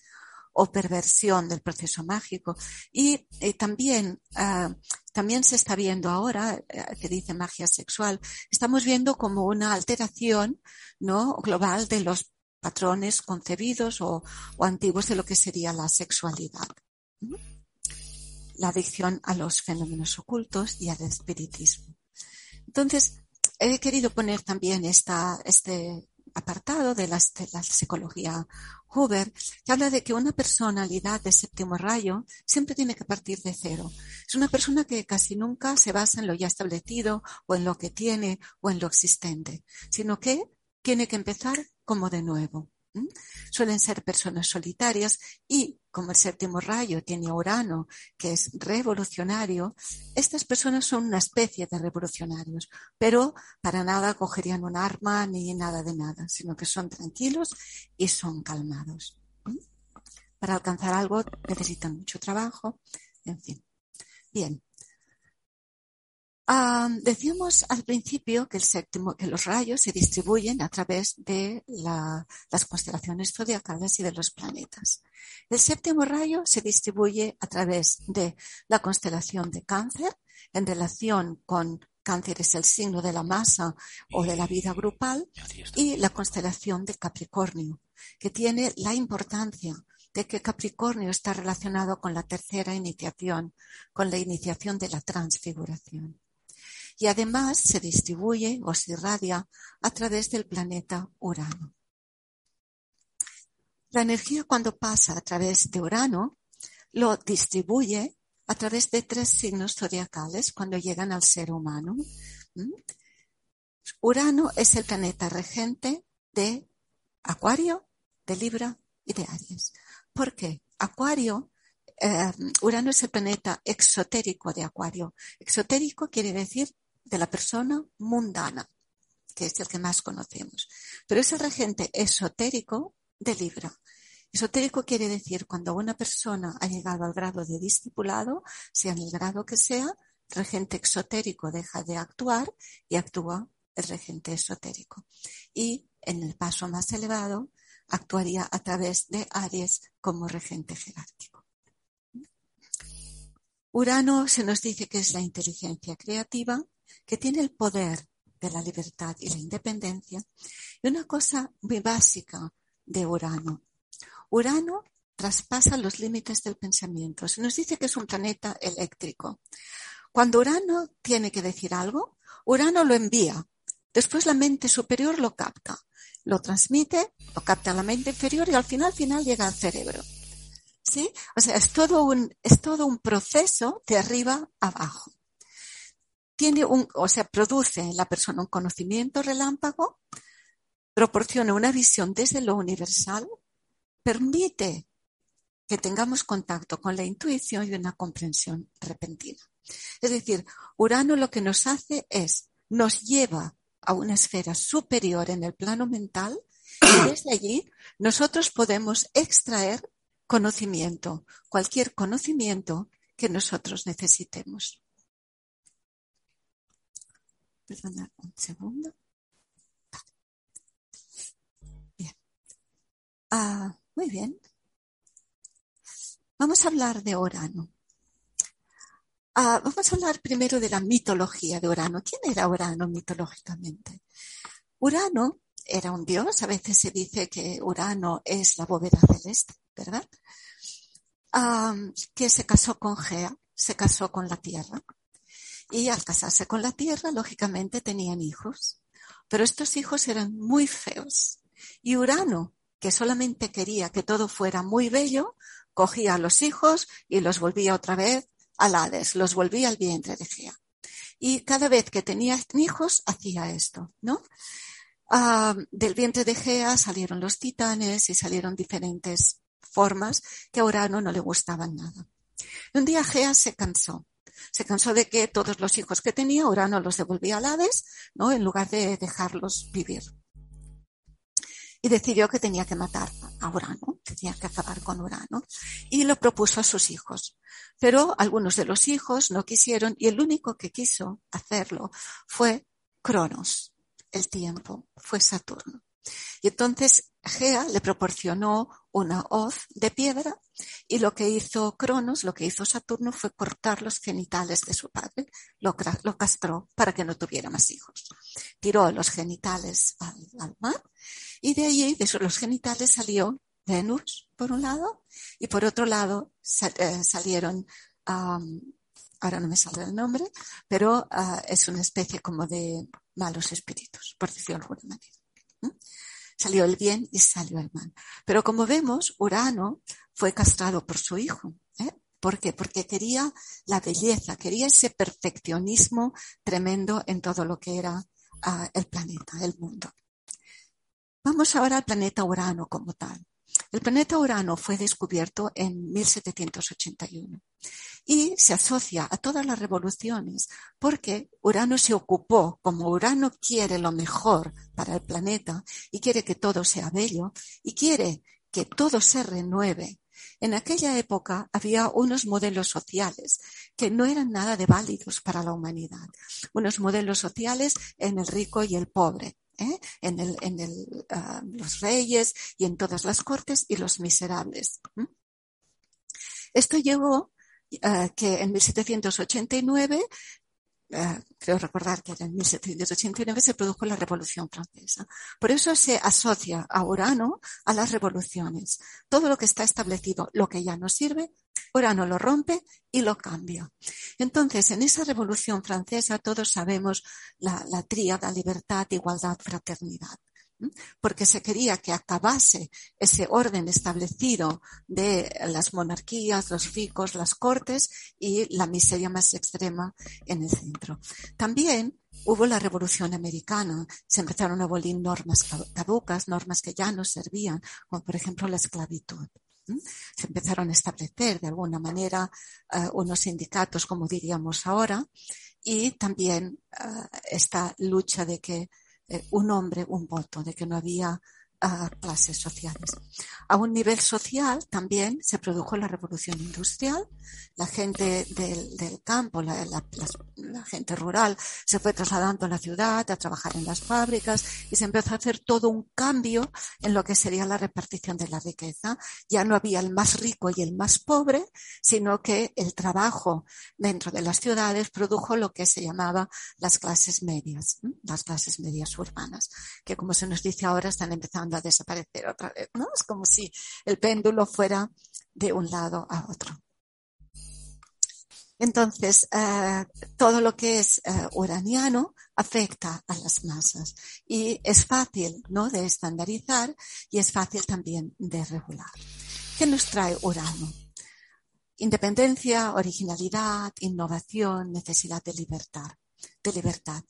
[SPEAKER 1] o perversión del proceso mágico. Y, y también, uh, también se está viendo ahora, uh, que dice magia sexual, estamos viendo como una alteración ¿no? global de los patrones concebidos o, o antiguos de lo que sería la sexualidad. La adicción a los fenómenos ocultos y al espiritismo. Entonces, he querido poner también esta, este apartado de la, psicología Huber, que habla de que una personalidad de séptimo rayo siempre tiene que partir de cero. Es una persona que casi nunca se basa en lo ya establecido o en lo que tiene o en lo existente, sino que tiene que empezar como de nuevo. Suelen ser personas solitarias y como el séptimo rayo tiene Urano, que es revolucionario, estas personas son una especie de revolucionarios, pero para nada cogerían un arma ni nada de nada, sino que son tranquilos y son calmados. Para alcanzar algo necesitan mucho trabajo, en fin. Bien, Decíamos al principio que el séptimo, que los rayos se distribuyen a través de la, las constelaciones zodiacales y de los planetas. El séptimo rayo se distribuye a través de la constelación de cáncer en relación con cáncer es el signo de la masa o de la vida grupal y la constelación de Capricornio, que tiene la importancia de que Capricornio está relacionado con la tercera iniciación, con la iniciación de la transfiguración y además se distribuye o se irradia a través del planeta Urano. La energía cuando pasa a través de Urano lo distribuye a través de tres signos zodiacales cuando llegan al ser humano. ¿Mm? Urano es el planeta regente de Acuario, de Libra y de Aries. ¿Por qué? Acuario eh, Urano es el planeta exotérico de Acuario. Exotérico quiere decir de la persona mundana, que es el que más conocemos. Pero es el regente esotérico de Libra. Esotérico quiere decir cuando una persona ha llegado al grado de discipulado, sea en el grado que sea, el regente exotérico deja de actuar y actúa el regente esotérico. Y en el paso más elevado actuaría a través de Aries como regente jerárquico. Urano se nos dice que es la inteligencia creativa, que tiene el poder de la libertad y la independencia. Y una cosa muy básica de Urano. Urano traspasa los límites del pensamiento. Se nos dice que es un planeta eléctrico. Cuando Urano tiene que decir algo, Urano lo envía. Después la mente superior lo capta, lo transmite, lo capta la mente inferior y al final, final llega al cerebro. ¿Sí? O sea, es todo un, es todo un proceso de arriba abajo. Tiene un, o sea, produce en la persona un conocimiento relámpago, proporciona una visión desde lo universal, permite que tengamos contacto con la intuición y una comprensión repentina. Es decir, Urano lo que nos hace es, nos lleva a una esfera superior en el plano mental y desde allí nosotros podemos extraer conocimiento, cualquier conocimiento que nosotros necesitemos. Perdona un segundo. Bien. Ah, muy bien. Vamos a hablar de Urano. Ah, vamos a hablar primero de la mitología de Urano. ¿Quién era Urano mitológicamente? Urano era un dios, a veces se dice que Urano es la bóveda celeste, ¿verdad? Ah, que se casó con Gea, se casó con la Tierra. Y al casarse con la Tierra, lógicamente tenían hijos. Pero estos hijos eran muy feos. Y Urano, que solamente quería que todo fuera muy bello, cogía a los hijos y los volvía otra vez al Hades, los volvía al vientre de Gea. Y cada vez que tenía hijos hacía esto, ¿no? Ah, del vientre de Gea salieron los titanes y salieron diferentes formas que a Urano no le gustaban nada. Un día Gea se cansó. Se cansó de que todos los hijos que tenía Urano los devolvía al Hades, ¿no? En lugar de dejarlos vivir y decidió que tenía que matar a Urano, tenía que acabar con Urano, y lo propuso a sus hijos. Pero algunos de los hijos no quisieron y el único que quiso hacerlo fue Cronos, el tiempo, fue Saturno. Y entonces Gea le proporcionó una hoz de piedra y lo que hizo Cronos, lo que hizo Saturno fue cortar los genitales de su padre, lo, castró para que no tuviera más hijos. Tiró los genitales al, mar y de allí, de los genitales salió Venus, por un lado, y por otro lado eh, salieron, ahora no me sale el nombre, pero ah, es una especie como de malos espíritus, por decirlo de alguna manera. Salió el bien y salió el mal. Pero como vemos, Urano fue castrado por su hijo. ¿eh? ¿Por qué? Porque quería la belleza, quería ese perfeccionismo tremendo en todo lo que era ah, el planeta, el mundo. Vamos ahora al planeta Urano como tal. El planeta Urano fue descubierto en 1781 y se asocia a todas las revoluciones porque Urano se ocupó, como Urano quiere lo mejor para el planeta y quiere que todo sea bello y quiere que todo se renueve. En aquella época había unos modelos sociales que no eran nada de válidos para la humanidad. Unos modelos sociales en el rico y el pobre. ¿Eh? en, el, en el, uh, los reyes y en todas las cortes y los miserables. Esto llevó uh, que en 1789 Uh, creo recordar que en 1789 se produjo la Revolución Francesa. Por eso se asocia a Urano a las revoluciones. Todo lo que está establecido, lo que ya no sirve, Urano lo rompe y lo cambia. Entonces, en esa Revolución Francesa todos sabemos la, la tríada libertad, igualdad, fraternidad porque se quería que acabase ese orden establecido de las monarquías, los ricos, las cortes y la miseria más extrema en el centro. También hubo la Revolución Americana, se empezaron a abolir normas caducas, normas que ya no servían, como por ejemplo la esclavitud. Se empezaron a establecer de alguna manera uh, unos sindicatos, como diríamos ahora, y también uh, esta lucha de que eh, un hombre, un voto, de que no había a clases sociales. A un nivel social también se produjo la revolución industrial. La gente del, campo, la, gente rural, se fue trasladando a la ciudad a trabajar en las fábricas y se empezó a hacer todo un cambio en lo que sería la repartición de la riqueza. Ya no había el más rico y el más pobre, sino que el trabajo dentro de las ciudades produjo lo que se llamaba las clases medias, las clases medias urbanas, que como se nos dice ahora están empezando a desaparecer otra vez, ¿no? Es como si el péndulo fuera de un lado a otro. Entonces, eh, todo lo que es eh, uraniano afecta a las masas y es fácil, ¿no? De estandarizar y es fácil también de regular. ¿Qué nos trae urano? Independencia, originalidad, innovación, necesidad de libertad, de libertad.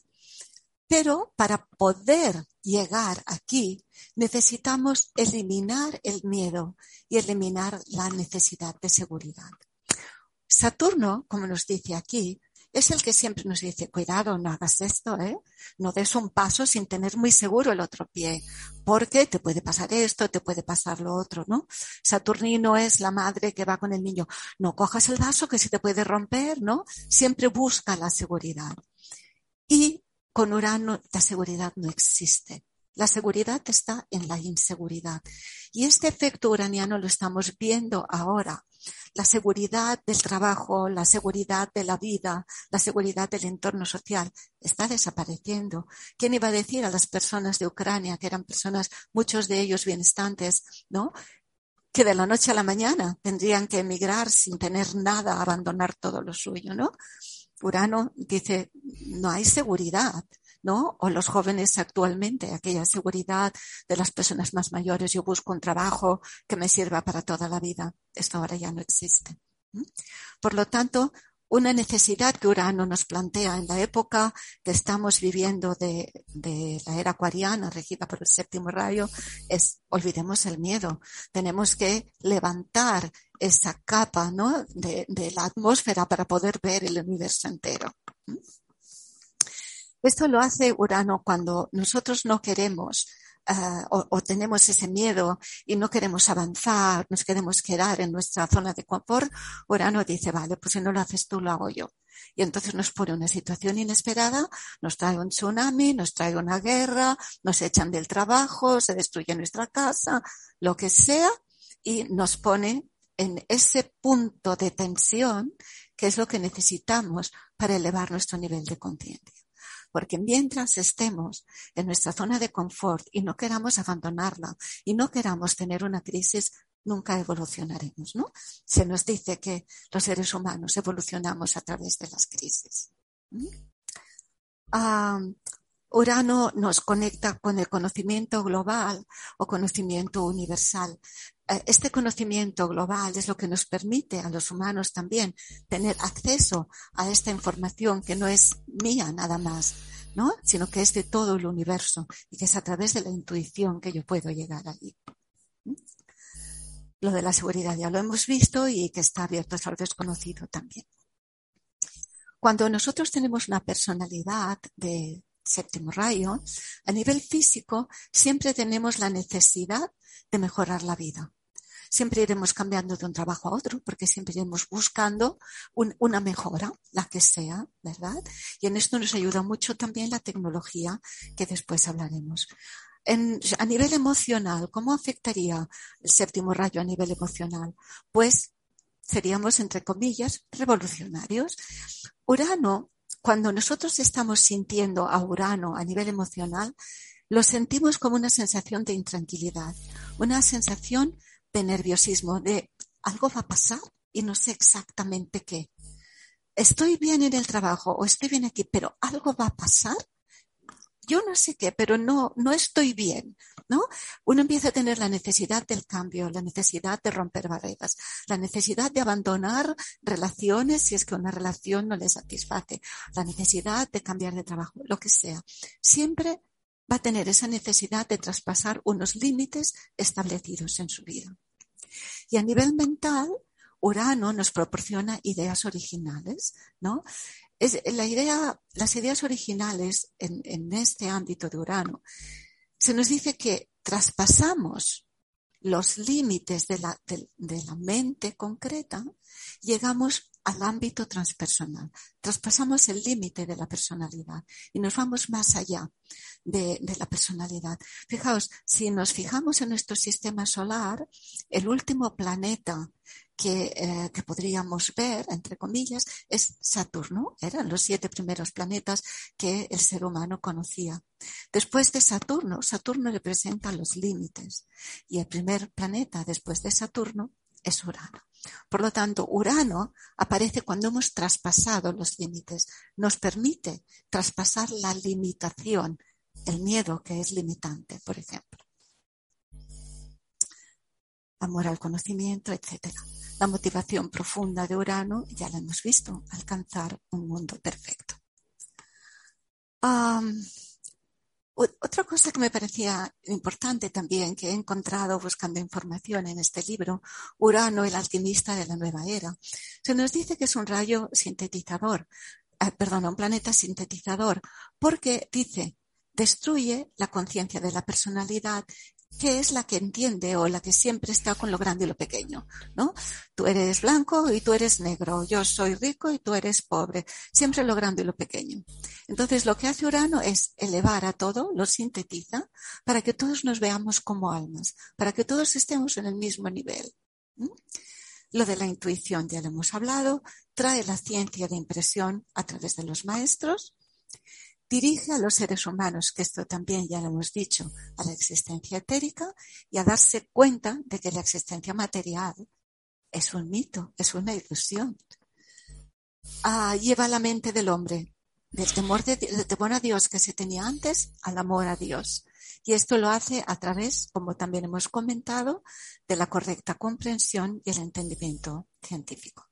[SPEAKER 1] Pero para poder llegar aquí necesitamos eliminar el miedo y eliminar la necesidad de seguridad. Saturno, como nos dice aquí, es el que siempre nos dice, cuidado, no hagas esto, ¿eh? No des un paso sin tener muy seguro el otro pie, porque te puede pasar esto, te puede pasar lo otro, ¿no? Saturnino es la madre que va con el niño, no cojas el vaso que se te puede romper, ¿no? Siempre busca la seguridad. Y con Urano la seguridad no existe. La seguridad está en la inseguridad. Y este efecto uraniano lo estamos viendo ahora. La seguridad del trabajo, la seguridad de la vida, la seguridad del entorno social está desapareciendo. ¿Quién iba a decir a las personas de Ucrania, que eran personas, muchos de ellos bienestantes, ¿no? Que de la noche a la mañana tendrían que emigrar sin tener nada, abandonar todo lo suyo, ¿no? Urano dice, no hay seguridad, ¿no? O los jóvenes actualmente, aquella seguridad de las personas más mayores, yo busco un trabajo que me sirva para toda la vida. Esto ahora ya no existe. Por lo tanto, una necesidad que Urano nos plantea en la época que estamos viviendo de, la era acuariana regida por el séptimo rayo es olvidemos el miedo. Tenemos que levantar esa capa ¿no? de, de la atmósfera para poder ver el universo entero. Esto lo hace Urano cuando nosotros no queremos uh, o, o, tenemos ese miedo y no queremos avanzar, nos queremos quedar en nuestra zona de confort, Urano dice, vale, pues si no lo haces tú, lo hago yo. Y entonces nos pone una situación inesperada, nos trae un tsunami, nos trae una guerra, nos echan del trabajo, se destruye nuestra casa, lo que sea, y nos pone en ese punto de tensión que es lo que necesitamos para elevar nuestro nivel de conciencia. Porque mientras estemos en nuestra zona de confort y no queramos abandonarla y no queramos tener una crisis, nunca evolucionaremos, ¿no? Se nos dice que los seres humanos evolucionamos a través de las crisis. Um, Urano nos conecta con el conocimiento global o conocimiento universal. Eh, este conocimiento global es lo que nos permite a los humanos también tener acceso a esta información que no es mía nada más, ¿no? Sino que es de todo el universo y que es a través de la intuición que yo puedo llegar allí. ¿Mm? Lo de la seguridad ya lo hemos visto y que está abierto al desconocido también. Cuando nosotros tenemos una personalidad de séptimo rayo, a nivel físico siempre tenemos la necesidad de mejorar la vida. Siempre iremos cambiando de un trabajo a otro porque siempre iremos buscando un, una mejora, la que sea, ¿verdad? Y en esto nos ayuda mucho también la tecnología que después hablaremos. A nivel emocional, ¿cómo afectaría el séptimo rayo a nivel emocional? Pues seríamos, entre comillas, revolucionarios. Urano cuando nosotros estamos sintiendo a Urano a nivel emocional, lo sentimos como una sensación de intranquilidad, una sensación de nerviosismo, de algo va a pasar y no sé exactamente qué. Estoy bien en el trabajo o estoy bien aquí, pero algo va a pasar yo no sé qué, pero no, no estoy bien, ¿no? Uno empieza a tener la necesidad del cambio, la necesidad de romper barreras, la necesidad de abandonar relaciones si es que una relación no le satisface, la necesidad de cambiar de trabajo, lo que sea. Siempre va a tener esa necesidad de traspasar unos límites establecidos en su vida. Y a nivel mental, Urano nos proporciona ideas originales, ¿no? Es la idea, las ideas originales en, en este ámbito de Urano, se nos dice que traspasamos los límites de la, mente concreta, llegamos al ámbito transpersonal. Traspasamos el límite de la personalidad y nos vamos más allá de, de, la personalidad. Fijaos, si nos fijamos en nuestro sistema solar, el último planeta que, eh, que, podríamos ver, entre comillas, es Saturno. Eran los siete primeros planetas que el ser humano conocía. Después de Saturno, Saturno representa los límites. Y el primer planeta después de Saturno es Urano. Por lo tanto, Urano aparece cuando hemos traspasado los límites. Nos permite traspasar la limitación, el miedo que es limitante, por ejemplo. Amor al conocimiento, etc. La motivación profunda de Urano, ya la hemos visto, alcanzar un mundo perfecto. Otra cosa que me parecía importante también, que he encontrado buscando información en este libro, Urano, el alquimista de la nueva era, se nos dice que es un rayo sintetizador, eh, perdón, un planeta sintetizador, porque dice, destruye la conciencia de la personalidad que es la que entiende o la que siempre está con lo grande y lo pequeño, ¿no? Tú eres blanco y tú eres negro, yo soy rico y tú eres pobre, siempre lo grande y lo pequeño. Entonces lo que hace Urano es elevar a todo, lo sintetiza, para que todos nos veamos como almas, para que todos estemos en el mismo nivel. Lo de la intuición ya lo hemos hablado, trae la ciencia de impresión a través de los maestros, dirige a los seres humanos, que esto también ya lo hemos dicho, a la existencia etérica y a darse cuenta de que la existencia material es un mito, es una ilusión. Ah, lleva la mente del hombre del temor, de, del temor a Dios que se tenía antes al amor a Dios. Y esto lo hace a través, como también hemos comentado, de la correcta comprensión y el entendimiento científico.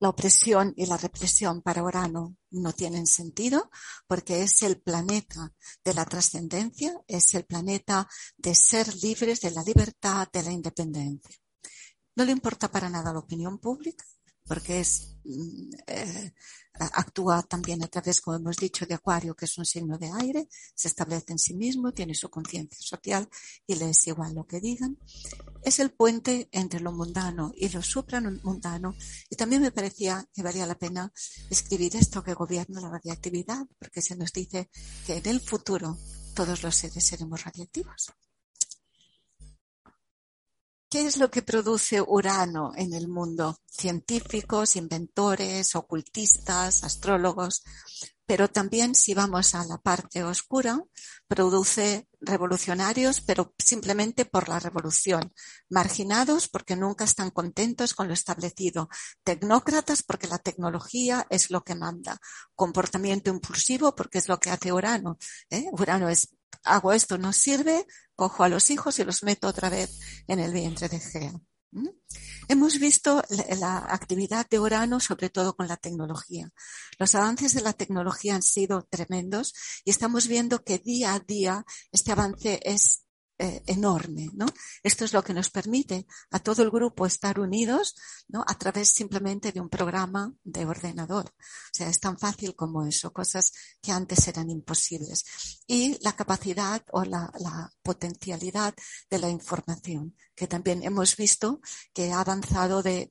[SPEAKER 1] La opresión y la represión para Urano no tienen sentido porque es el planeta de la trascendencia, es el planeta de ser libres, de la libertad, de la independencia. No le importa para nada la opinión pública porque es mm, eh, actúa también a través, como hemos dicho, de Acuario, que es un signo de aire, se establece en sí mismo, tiene su conciencia social y le es igual lo que digan. Es el puente entre lo mundano y lo supramundano y también me parecía que valía la pena escribir esto que gobierna la radiactividad, porque se nos dice que en el futuro todos los seres seremos radiactivos. ¿Qué es lo que produce Urano en el mundo? Científicos, inventores, ocultistas, astrólogos, pero también si vamos a la parte oscura, produce revolucionarios, pero simplemente por la revolución, marginados porque nunca están contentos con lo establecido, tecnócratas porque la tecnología es lo que manda, comportamiento impulsivo porque es lo que hace Urano. ¿eh? Urano es hago esto, no sirve, cojo a los hijos y los meto otra vez en el vientre de Gea. ¿Mm? Hemos visto la, actividad de Urano, sobre todo con la tecnología. Los avances de la tecnología han sido tremendos y estamos viendo que día a día este avance es eh, enorme, ¿no? Esto es lo que nos permite a todo el grupo estar unidos, ¿no? A través simplemente de un programa de ordenador. O sea, es tan fácil como eso, cosas que antes eran imposibles. Y la capacidad o la, la potencialidad de la información, que también hemos visto que ha avanzado de,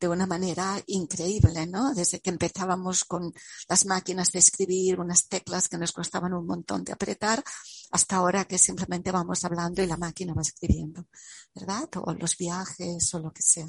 [SPEAKER 1] de una manera increíble, ¿no? Desde que empezábamos con las máquinas de escribir, unas teclas que nos costaban un montón de apretar, hasta ahora que simplemente vamos hablando y la máquina va escribiendo, ¿verdad? O los viajes o lo que sea.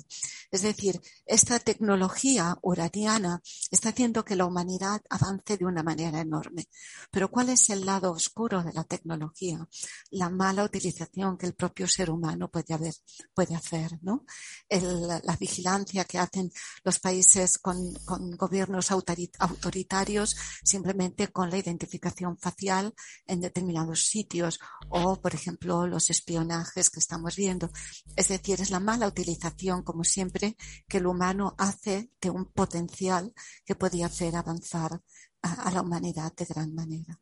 [SPEAKER 1] Es decir, esta tecnología uraniana está haciendo que la humanidad avance de una manera enorme. Pero ¿cuál es el lado oscuro de la tecnología? La mala utilización que el propio ser humano puede, haber, puede hacer, ¿no? El, la vigilancia que hacen los países con, con gobiernos autoritarios simplemente con la identificación facial en determinados sitios o, por ejemplo, los espionajes que estamos viendo. Es decir, es la mala utilización, como siempre, que el humano hace de un potencial que podía hacer avanzar a, a la humanidad de gran manera.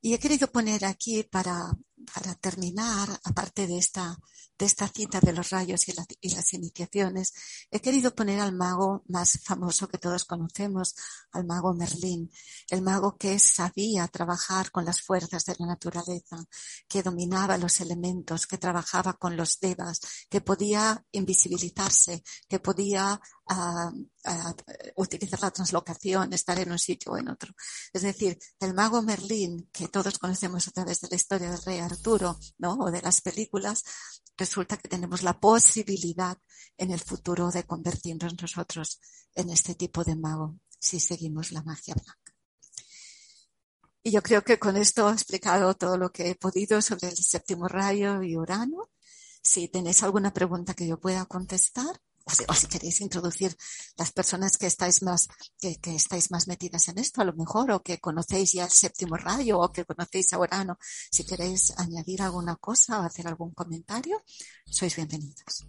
[SPEAKER 1] Y he querido poner aquí para para terminar, aparte de esta, de esta cita de los rayos y, y, las iniciaciones, he querido poner al mago más famoso que todos conocemos, al mago Merlín, el mago que sabía trabajar con las fuerzas de la naturaleza, que dominaba los elementos, que trabajaba con los devas, que podía invisibilizarse, que podía utilizar la translocación, estar en un sitio o en otro. Es decir, el mago Merlín, que todos conocemos a través de la historia del rey Arturo, ¿no? O de las películas, resulta que tenemos la posibilidad en el futuro de convertirnos nosotros en este tipo de mago, si seguimos la magia blanca. Y yo creo que con esto he explicado todo lo que he podido sobre el séptimo rayo y Urano. Si tenéis alguna pregunta que yo pueda contestar, o si, queréis introducir las personas que estáis más, que, estáis más metidas en esto, a lo mejor, o que conocéis ya el séptimo rayo, o que conocéis a Urano, si queréis añadir alguna cosa o hacer algún comentario, sois bienvenidos.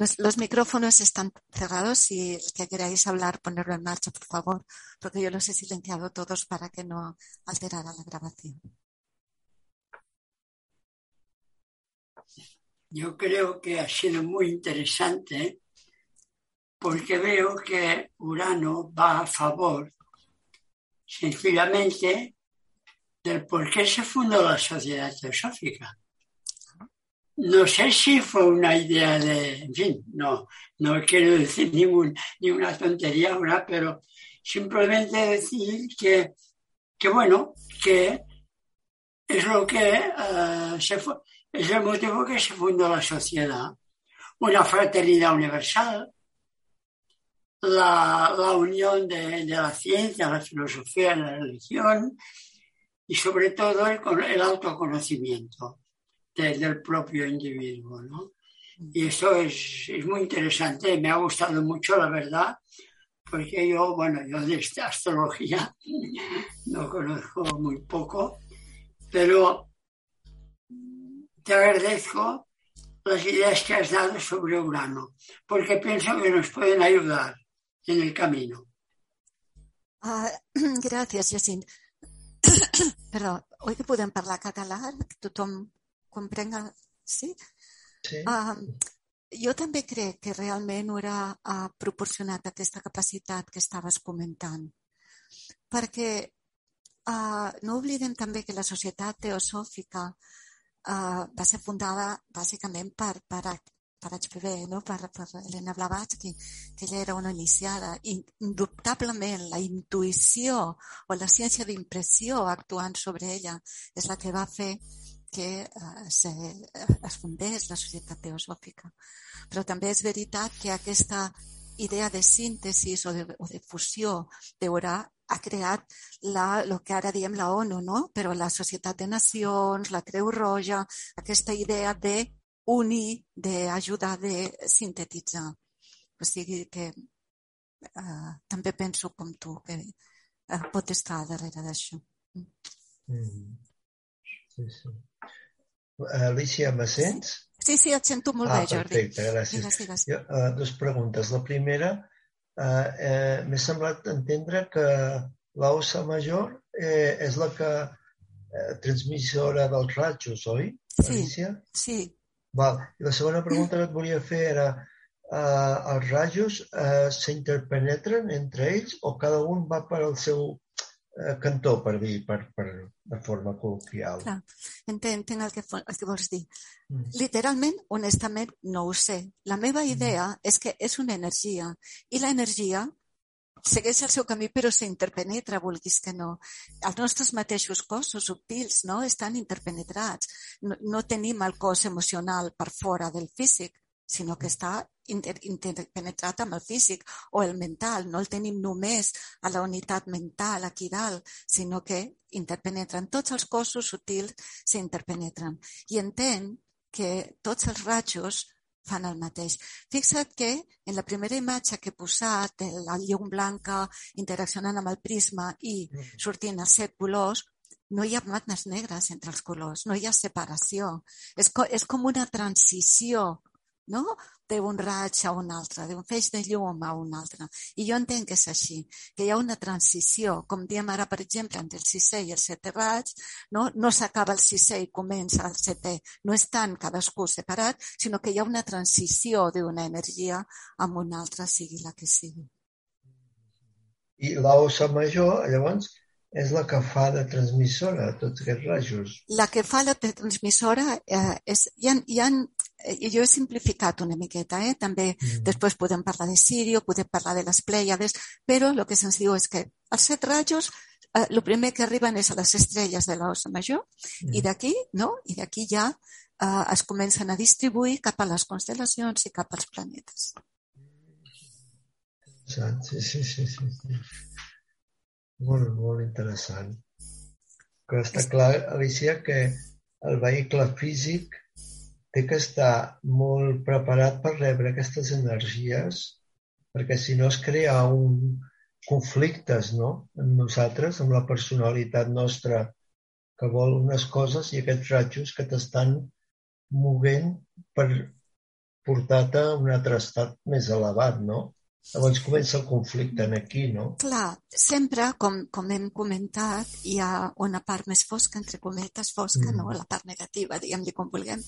[SPEAKER 1] Los, los, micrófonos están cerrados. Si el que queráis hablar, ponerlo en marcha, por favor, porque yo los he silenciado todos para que no alterara la grabación.
[SPEAKER 2] Yo creo que ha sido muy interesante porque veo que Urano va a favor sencillamente del por qué se fundó la sociedad teosófica. No sé si fue una idea de, en fin, no, no quiero decir ningún, ninguna tontería ahora, pero simplemente decir que, que bueno, que es lo que uh, se fue, es el motivo que se fundó la sociedad. Una fraternidad universal, la, la unión de, de, la ciencia, la filosofía, la religión y sobre todo el, el autoconocimiento de, del propio individuo. ¿no? Y esto es, es, muy interesante, me ha gustado mucho, la verdad, porque yo, bueno, yo de esta astrología no conozco muy poco, pero te agradezco las ideas que has dado sobre Urano, porque pienso que nos pueden ayudar en el camino.
[SPEAKER 1] Uh, gràcies, Jacint. Però, oi que podem parlar català? Que tothom comprenga? Sí?
[SPEAKER 3] Sí.
[SPEAKER 1] Uh, jo també crec que realment Ura ha proporcionat aquesta capacitat que estaves comentant. Perquè uh, no oblidem també que la societat teosòfica uh, va ser fundada bàsicament per, per, per HPV, no? per, per Helena Blavatsky, que ella era una iniciada. Indubtablement, la intuïció o la ciència d'impressió actuant sobre ella és la que va fer que uh, se, uh, es fundés la societat teosòfica. Però també és veritat que aquesta idea de síntesi o de, o de fusió d'Eurà ha creat la, el que ara diem la ONU, no? però la Societat de Nacions, la Creu Roja, aquesta idea de unir, d'ajudar, de sintetitzar. O sigui que uh, també penso com tu, que uh, pot estar darrere d'això.
[SPEAKER 3] Mm. Sí, sí. Alicia, me sents?
[SPEAKER 1] Sí, sí, et sento molt
[SPEAKER 3] ah,
[SPEAKER 1] bé, Jordi.
[SPEAKER 3] Perfecte, gràcies.
[SPEAKER 1] Digues, digues.
[SPEAKER 3] Jo, uh, dues preguntes. La primera, uh, eh, m'he semblat entendre que la ossa major eh, és la que eh, transmissora dels ratxos, oi,
[SPEAKER 1] Sí,
[SPEAKER 3] Alicia?
[SPEAKER 1] sí.
[SPEAKER 3] Val. I la segona pregunta que et volia fer era eh, els rajos eh, s'interpenetren entre ells o cada un va per al seu eh, cantó, per dir, per, per, de forma col·loquial?
[SPEAKER 1] Clar, entenc, entenc el, que, el que vols dir.
[SPEAKER 3] Mm.
[SPEAKER 1] Literalment, honestament, no ho sé. La meva idea és que és una energia i l'energia segueix el seu camí però s'interpenetra, vulguis que no. Els nostres mateixos cossos subtils no? estan interpenetrats. No, no tenim el cos emocional per fora del físic, sinó que està inter, interpenetrat amb el físic o el mental. No el tenim només a la unitat mental aquí dalt, sinó que interpenetren. Tots els cossos subtils s'interpenetren. I entenc que tots els ratxos fan el mateix. Fixa't que en la primera imatge que he posat, la llum blanca interaccionant amb el prisma i sortint els set colors, no hi ha mates negres entre els colors, no hi ha separació. És, co és com una transició no? d'un raig a un altre, d'un feix de llum a un altre. I jo entenc que és així, que hi ha una transició, com diem ara, per exemple, entre el sisè i el setè raig, no, no s'acaba el sisè i comença el setè, no estan cadascú separat, sinó que hi ha una transició d'una energia amb una altra, sigui la que sigui.
[SPEAKER 3] I l'ossa major, llavors, és la que fa de transmissora, tots aquests rajos.
[SPEAKER 1] La que fa la transmissora eh, és... Hi ha, hi ha, eh, jo he simplificat una miqueta, eh? també mm. després podem parlar de Sirio, podem parlar de les Pleiades, però el que se'ns diu és que els set rajos eh, el primer que arriben és a les estrelles de l'ossa major mm. i d'aquí no? i d'aquí ja eh, es comencen a distribuir cap a les constel·lacions i cap als planetes.
[SPEAKER 3] Sí, sí, sí, sí. sí. Molt, molt interessant. Però està clar, Alicia, que el vehicle físic té que estar molt preparat per rebre aquestes energies, perquè si no es crea un conflictes no? en nosaltres, amb la personalitat nostra que vol unes coses i aquests ratxos que t'estan movent per portar-te a un altre estat més elevat, no? Llavors comença el conflicte en aquí, no?
[SPEAKER 1] Clar, sempre, com, com hem comentat, hi ha una part més fosca, entre cometes, fosca, mm. no? la part negativa, diguem-li com vulguem,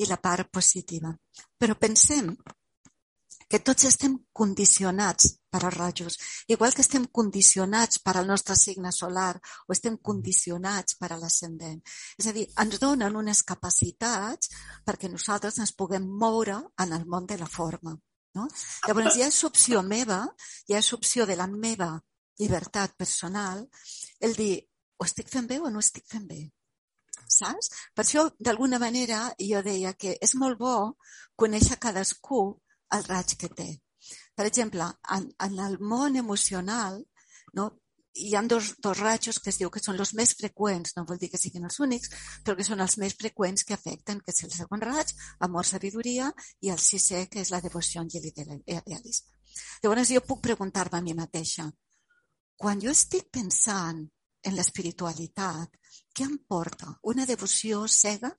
[SPEAKER 1] i la part positiva. Però pensem que tots estem condicionats per als rajos, igual que estem condicionats per al nostre signe solar o estem condicionats per a l'ascendent. És a dir, ens donen unes capacitats perquè nosaltres ens puguem moure en el món de la forma. No? Llavors ja és opció meva, ja és opció de la meva llibertat personal el dir o estic fent bé o no estic fent bé. Saps? Per això, d'alguna manera, jo deia que és molt bo conèixer cadascú el raig que té. Per exemple, en, en el món emocional, no? Hi ha dos, dos ratxos que es diu que són els més freqüents, no vol dir que siguin els únics, però que són els més freqüents que afecten, que és el segon raig, amor, sabidoria, i el sisè, que és la devoció i l'idealisme. Llavors jo puc preguntar-me a mi mateixa, quan jo estic pensant en l'espiritualitat, què em porta? Una devoció cega?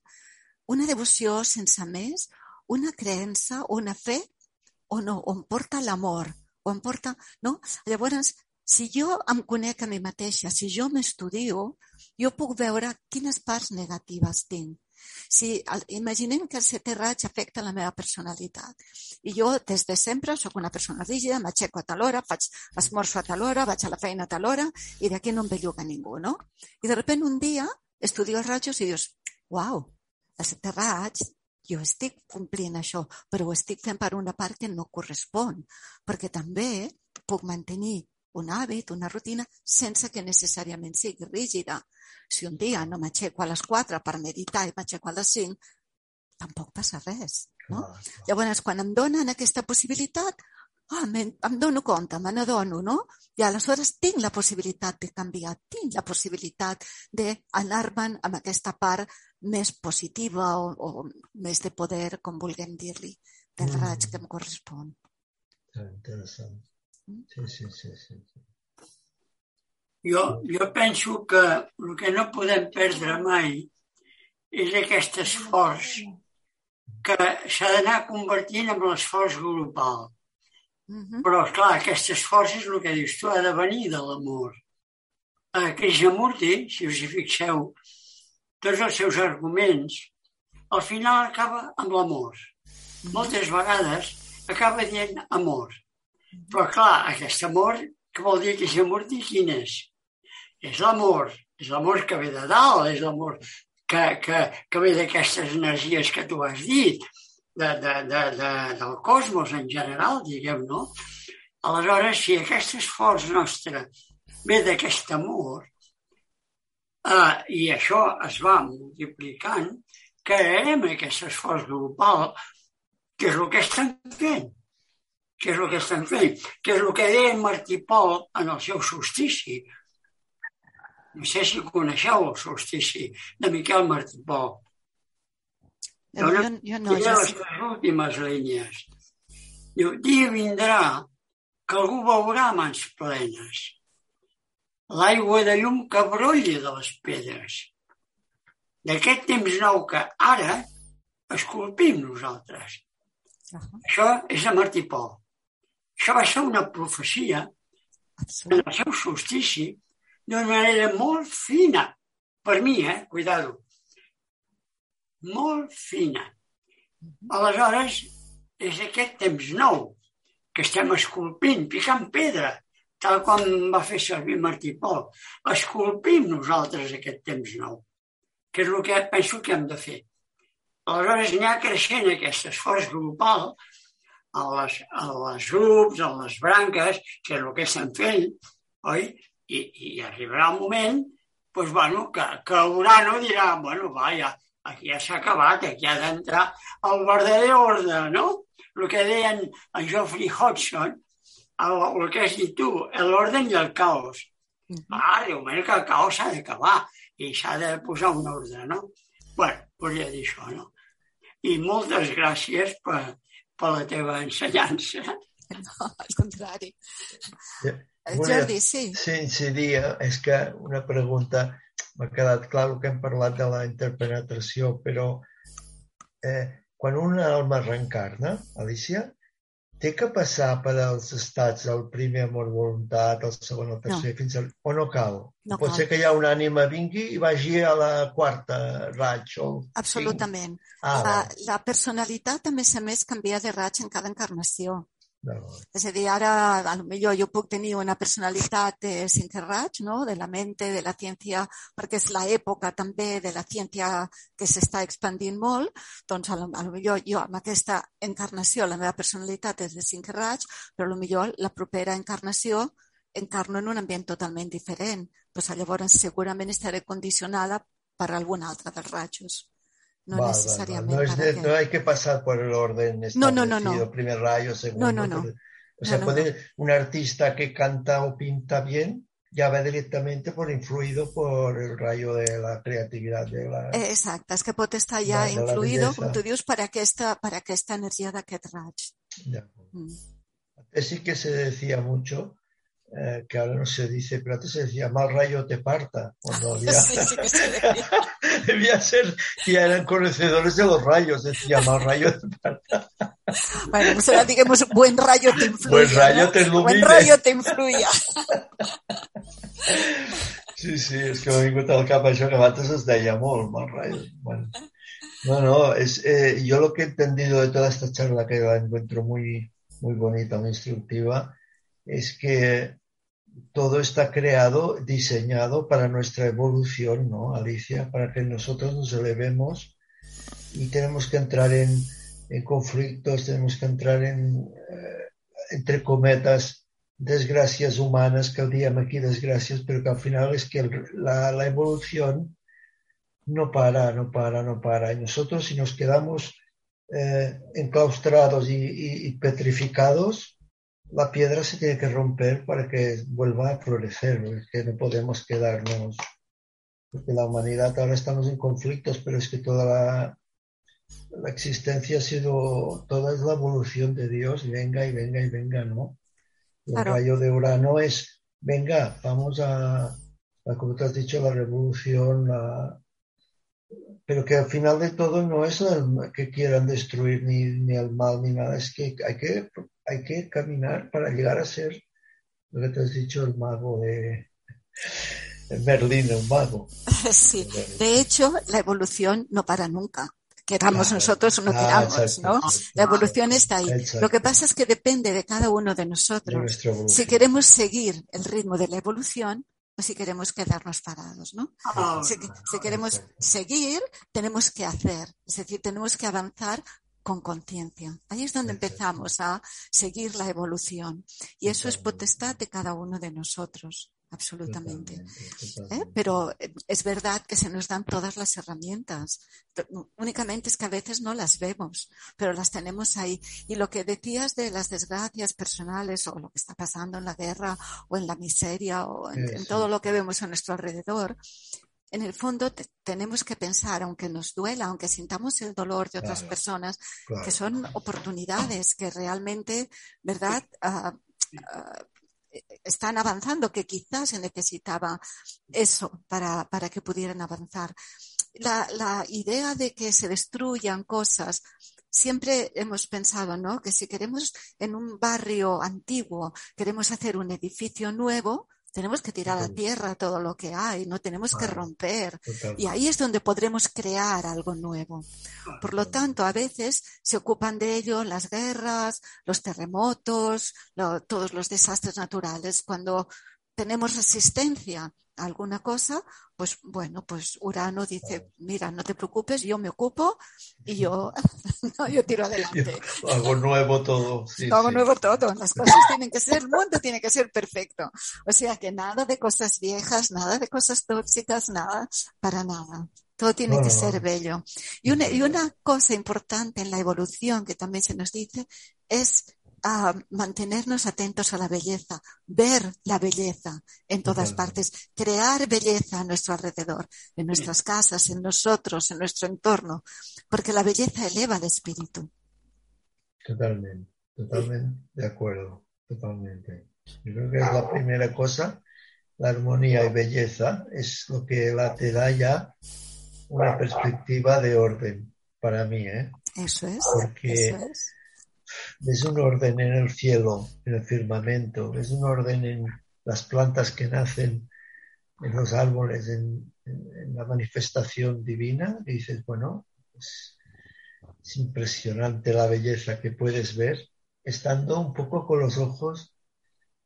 [SPEAKER 1] Una devoció sense més? Una creença? Una fe? O no? O em porta l'amor? O em porta... No? Llavors, si jo em conec a mi mateixa, si jo m'estudio, jo puc veure quines parts negatives tinc. Si, imaginem que el setè raig afecta la meva personalitat. I jo, des de sempre, sóc una persona rígida, m'aixeco a tal hora, faig esmorzo a tal hora, vaig a la feina a tal hora, i d'aquí no em belluga ningú, no? I de sobte un dia estudio els rajos i dius, uau, el setè raig, jo estic complint això, però ho estic fent per una part que no correspon, perquè també puc mantenir un hàbit, una rutina, sense que necessàriament sigui rígida. Si un dia no m'aixeco a les 4 per meditar i m'aixeco a les 5, tampoc passa res. No? Ah, Llavors, quan em donen aquesta possibilitat, ah, em dono compte, me n'adono, no? I aleshores tinc la possibilitat de canviar, tinc la possibilitat d'anar-me'n amb aquesta part més positiva o, o més de poder, com vulguem dir-li, del mm. raig que em correspon.
[SPEAKER 3] Interessant. Sí, sí, sí. sí.
[SPEAKER 2] Jo, jo penso que el que no podem perdre mai és aquest esforç que s'ha d'anar convertint en l'esforç grupal. Uh -huh. Però, clar, aquest esforç és el que dius tu, ha de venir de l'amor. A Krishnamurti, si us hi fixeu, tots els seus arguments, al final acaba amb l'amor. Uh -huh. Moltes vegades acaba dient amor. Però clar, aquest amor, què vol dir aquest amor i quin és? És l'amor, és l'amor que ve de dalt, és l'amor que, que, que ve d'aquestes energies que tu has dit, de, de, de, de, del cosmos en general, diguem, no? Aleshores, si aquest esforç nostre ve d'aquest amor, eh, i això es va multiplicant, crearem aquest esforç global, que és el que estan fent que és el que estan fent, que és el que deia Martí Pol en el seu solstici. No sé si coneixeu el solstici de Miquel Martí Pol.
[SPEAKER 1] Jo, jo, jo no,
[SPEAKER 2] ja les tres últimes línies. Diu, dia vindrà que algú veurà mans plenes. L'aigua de llum que brolli de les pedres. D'aquest temps nou que ara esculpim nosaltres Això és de Martí Pol. Això va ser una profecia en el seu solstici d'una manera molt fina. Per mi, eh? Cuidado. Molt fina. Aleshores, és aquest temps nou que estem esculpint, picant pedra, tal com va fer servir Martí Pol. Esculpim nosaltres aquest temps nou, que és el que penso que hem de fer. Aleshores ha creixent aquest esforç grupal a les, a les grups, a les branques, que és el que estem fent, oi? I, i arribarà un moment pues, bueno, que, que Urano dirà, bueno, va, ja, aquí ja s'ha acabat, aquí ha d'entrar el verdader ordre, no? El que deien en Geoffrey Hodgson, el, el que has dit tu, l'ordre i el caos. Uh -huh. Ah, realment que el caos s'ha d'acabar i s'ha de posar un ordre, no? bueno, volia dir això, no? I moltes gràcies per, per la teva ensenyança.
[SPEAKER 1] No, al contrari.
[SPEAKER 3] Ja.
[SPEAKER 1] Jordi, sí.
[SPEAKER 3] Sí, incidia, és que una pregunta, m'ha quedat clar el que hem parlat de la interpenetració, però eh, quan una alma reencarna, Alicia, té que passar per als estats del primer amor voluntat, el segon, el tercer, no. fins al... o no cal?
[SPEAKER 1] No
[SPEAKER 3] Pot
[SPEAKER 1] cal.
[SPEAKER 3] ser que hi ha una ànima vingui i vagi a la quarta raig o...
[SPEAKER 1] Absolutament.
[SPEAKER 3] Ah,
[SPEAKER 1] la, la personalitat, a més a més, canvia de raig en cada encarnació.
[SPEAKER 3] D'acord.
[SPEAKER 1] És a dir, ara, a lo millor jo puc tenir una personalitat de cinquè raig, no? de la mente, de la ciència, perquè és l'època també de la ciència que s'està expandint molt, doncs a lo, a lo millor jo amb aquesta encarnació, la meva personalitat és de cinquè raig, però a lo millor la propera encarnació encarno en un ambient totalment diferent. Pues, llavors segurament estaré condicionada per algun altre dels rajos. No
[SPEAKER 3] Val, val,
[SPEAKER 1] necessàriament
[SPEAKER 3] val. No, de-
[SPEAKER 1] que-
[SPEAKER 3] no hay que pasar por el orden
[SPEAKER 1] No, no, no,
[SPEAKER 3] establecido,
[SPEAKER 1] no.
[SPEAKER 3] primer rayo, segundo.
[SPEAKER 1] No, no, no.
[SPEAKER 3] O sea,
[SPEAKER 1] No, no,
[SPEAKER 3] puede un artista que canta o pinta bien ya va directamente por influido por el rayo de la creatividad de la...
[SPEAKER 1] Eh, Exacte, és que pot estar ja
[SPEAKER 3] De- de
[SPEAKER 1] influïdo,
[SPEAKER 3] bellesa.
[SPEAKER 1] com tu dius, per aquesta, per aquesta energia d'aquest raig.
[SPEAKER 3] Ya.
[SPEAKER 1] Mm.
[SPEAKER 3] Antes sí que se decía mucho, eh, que ahora no se dice, pero antes se decía, mal rayo te parta. Cuando había...
[SPEAKER 1] Sí, sí que se decía.
[SPEAKER 3] Debía ser que ya eran conocedores de los rayos, decía, mal rayo te parta.
[SPEAKER 1] Bueno, serà, diguemos, buen rayo te influya.
[SPEAKER 3] Buen rayo
[SPEAKER 1] ¿no?
[SPEAKER 3] te ilumine.
[SPEAKER 1] Buen rayo te influya.
[SPEAKER 3] Sí, sí, és que m'ha vingut al cap això que abans es deia molt, mal rayo. Bueno, no, no, es, eh, yo lo que he entendido de toda esta charla que la encuentro muy, muy bonita, muy instructiva, es que todo está creado, diseñado para nuestra evolución, ¿no, Alicia? Para que nosotros nos elevemos y tenemos que entrar en, en conflictos, tenemos que entrar en, eh, entre cometas, desgracias humanas, que diem aquí desgracias, pero que al final es que el- la, evolución no para, no para, no para. Y nosotros si nos quedamos eh, enclaustrados y petrificados, la piedra se tiene que romper para que vuelva a florecer, es que no podemos quedarnos, porque la humanidad ahora estamos en conflictos, pero es que toda la, la existencia ha sido, toda es la evolución de Dios, venga y venga y venga, ¿no? El
[SPEAKER 1] Claro.
[SPEAKER 3] rayo de Urano es, venga, vamos a, a, como tú has dicho, la revolución, la- pero que al final de todo no es el- que quieran destruir ni, ni el mal ni nada, es que hay que, hay que caminar para llegar a ser lo que te has dicho, el mago de, de Merlín, el mago.
[SPEAKER 1] Sí, de hecho, la evolución no para nunca. Queramos
[SPEAKER 3] Claro.
[SPEAKER 1] nosotros o no
[SPEAKER 3] Ah,
[SPEAKER 1] queramos,
[SPEAKER 3] exacto,
[SPEAKER 1] ¿no? La evolución está ahí.
[SPEAKER 3] Exacto.
[SPEAKER 1] Lo que pasa es que depende de cada uno de nosotros. Si queremos seguir el ritmo de la evolución si queremos quedarnos parados, ¿no?
[SPEAKER 2] Ah,
[SPEAKER 1] Si, si queremos seguir, tenemos que hacer, es decir, tenemos que avanzar con conciencia. Ahí es donde empezamos a seguir la evolución. Y eso es potestad de cada uno de nosotros, absolutamente. ¿eh? Pero eh, es verdad que se nos dan todas las herramientas. Únicamente es que a veces no las vemos, pero las tenemos ahí. Y lo que decías de las desgracias personales o lo que está pasando en la guerra o en la miseria o en, todo lo que vemos a nuestro alrededor, en el fondo te- tenemos que pensar, aunque nos duela, aunque sintamos el dolor de otras
[SPEAKER 3] Claro.
[SPEAKER 1] personas,
[SPEAKER 3] Claro.
[SPEAKER 1] que son oportunidades que realmente, ¿verdad? Ah, están avanzando, que quizás se necesitaba eso para, para que pudieran avanzar. La, la idea de que se destruyan cosas siempre hemos pensado, ¿no? Que si queremos en un barrio antiguo, queremos hacer un edificio nuevo, tenemos que tirar a tierra todo lo que hay, no tenemos que romper. Y ahí es donde podremos crear algo nuevo. Por lo tanto, a veces se ocupan de ello las guerras, los terremotos, todos los desastres naturales. Cuando tenemos resistencia alguna cosa, pues bueno, pues Urano dice, mira, no te preocupes, yo me ocupo y yo, yo tiro adelante.
[SPEAKER 3] hago nuevo todo.
[SPEAKER 1] hago nuevo todo. Las cosas tienen que ser, el mundo tiene que ser perfecto. O sea que nada de cosas viejas, nada de cosas tóxicas, nada, para nada. Todo tiene que ser bello. Y una, y una cosa importante en la evolución que también se nos dice es a mantenernos atentos a la belleza, ver la belleza en todas partes, crear belleza a nuestro alrededor, en nuestras casas, en nosotros, en nuestro entorno, porque la belleza eleva el espíritu.
[SPEAKER 3] Totalmente, totalmente de acuerdo, totalmente. Yo creo que es la primera cosa, la armonía y belleza es lo que la te da ya una perspectiva de orden para mí, ¿eh?
[SPEAKER 1] Eso es.
[SPEAKER 3] Porque
[SPEAKER 1] eso es
[SPEAKER 3] es un orden en el cielo, en el firmamento, es un orden en las plantas que nacen, en los árboles, en, la manifestación divina. Y dices, bueno, es, impresionante la belleza que puedes ver estando un poco con los ojos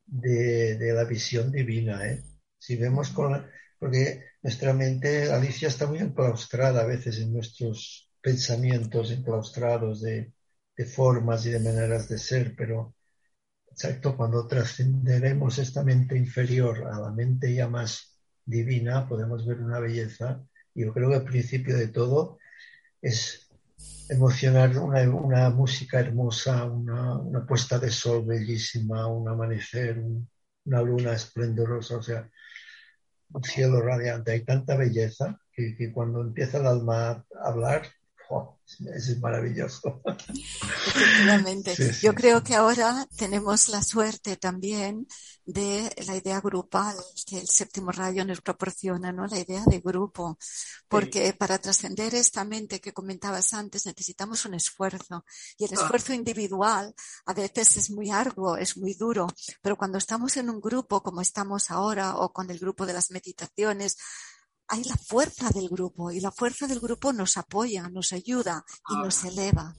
[SPEAKER 3] de, la visión divina. ¿eh? Si vemos con porque nuestra mente, Alicia, está muy enclaustrada a veces en nuestros pensamientos enclaustrados de de formas y de maneras de ser, pero exacto, cuando trascenderemos esta mente inferior a la mente ya más divina, podemos ver una belleza. Yo creo que el principio de todo es emocionar una, música hermosa, una, puesta de sol bellísima, un amanecer, una luna esplendorosa, o sea, un cielo radiante. Hay tanta belleza que, que cuando empieza el alma a hablar, es maravilloso.
[SPEAKER 1] Efectivamente. Yo creo que ahora tenemos la suerte también de la idea grupal que el séptimo rayo nos proporciona, ¿no? La idea de grupo. Porque para trascender esta mente que comentabas antes necesitamos un esfuerzo. Y el ah. esfuerzo individual a veces es muy arduo, es muy duro. Pero cuando estamos en un grupo como estamos ahora o con el grupo de las meditaciones, hay la fuerza del grupo y la fuerza del grupo nos apoya, nos ayuda y nos ah. eleva.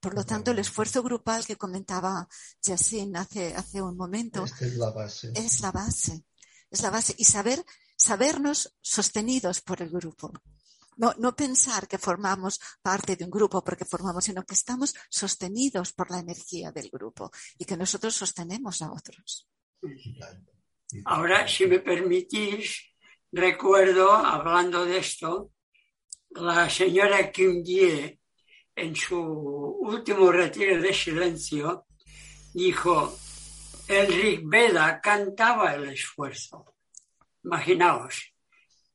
[SPEAKER 1] Por lo tanto, el esfuerzo grupal que comentaba Jacin hace, hace un momento
[SPEAKER 3] es la base.
[SPEAKER 1] Es la base. Es la base. Y saber, sabernos sostenidos por el grupo. No, no pensar que formamos parte de un grupo porque formamos, sino que estamos sostenidos por la energía del grupo y que nosotros sostenemos a otros.
[SPEAKER 2] Ahora, si me permitís, recuerdo, hablando de esto, la señora Kim Ye, en su último retiro de silencio, dijo, el Rig Veda cantaba el esfuerzo. Imaginaos.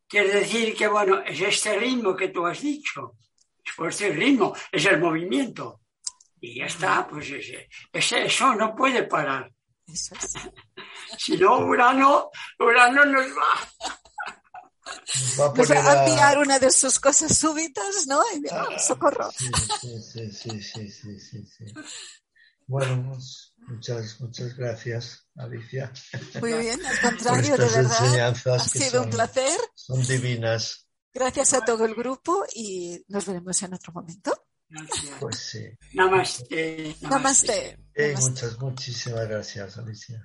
[SPEAKER 2] Quiere decir que, bueno, es este ritmo que tú has dicho. Esfuerzo y ritmo, es el movimiento. Y ya está, pues ese, eso no puede parar. si no, Urano, Urano nos va.
[SPEAKER 1] Va a, a enviar una de sus cosas súbitas, ¿no? Y, ah, socorro.
[SPEAKER 3] Sí, sí, sí, sí, sí, sí, sí. Bueno, pues, muchas, muchas gracias, Alicia.
[SPEAKER 1] Muy bien, al contrario, de verdad. Ha sido un placer.
[SPEAKER 3] Son divinas.
[SPEAKER 1] Gracias a todo el grupo y nos veremos en otro momento.
[SPEAKER 2] Gracias.
[SPEAKER 3] Pues sí.
[SPEAKER 2] Namaste.
[SPEAKER 1] Namaste.
[SPEAKER 3] Eh, muchas, muchísimas gracias, Alicia.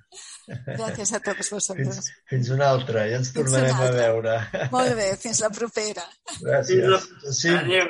[SPEAKER 1] Gràcies a tots vosaltres.
[SPEAKER 3] Fins, fins una altra, ja ens tornarem a veure.
[SPEAKER 1] Molt bé, fins la propera.
[SPEAKER 3] Gràcies. Sí.
[SPEAKER 2] Adéu.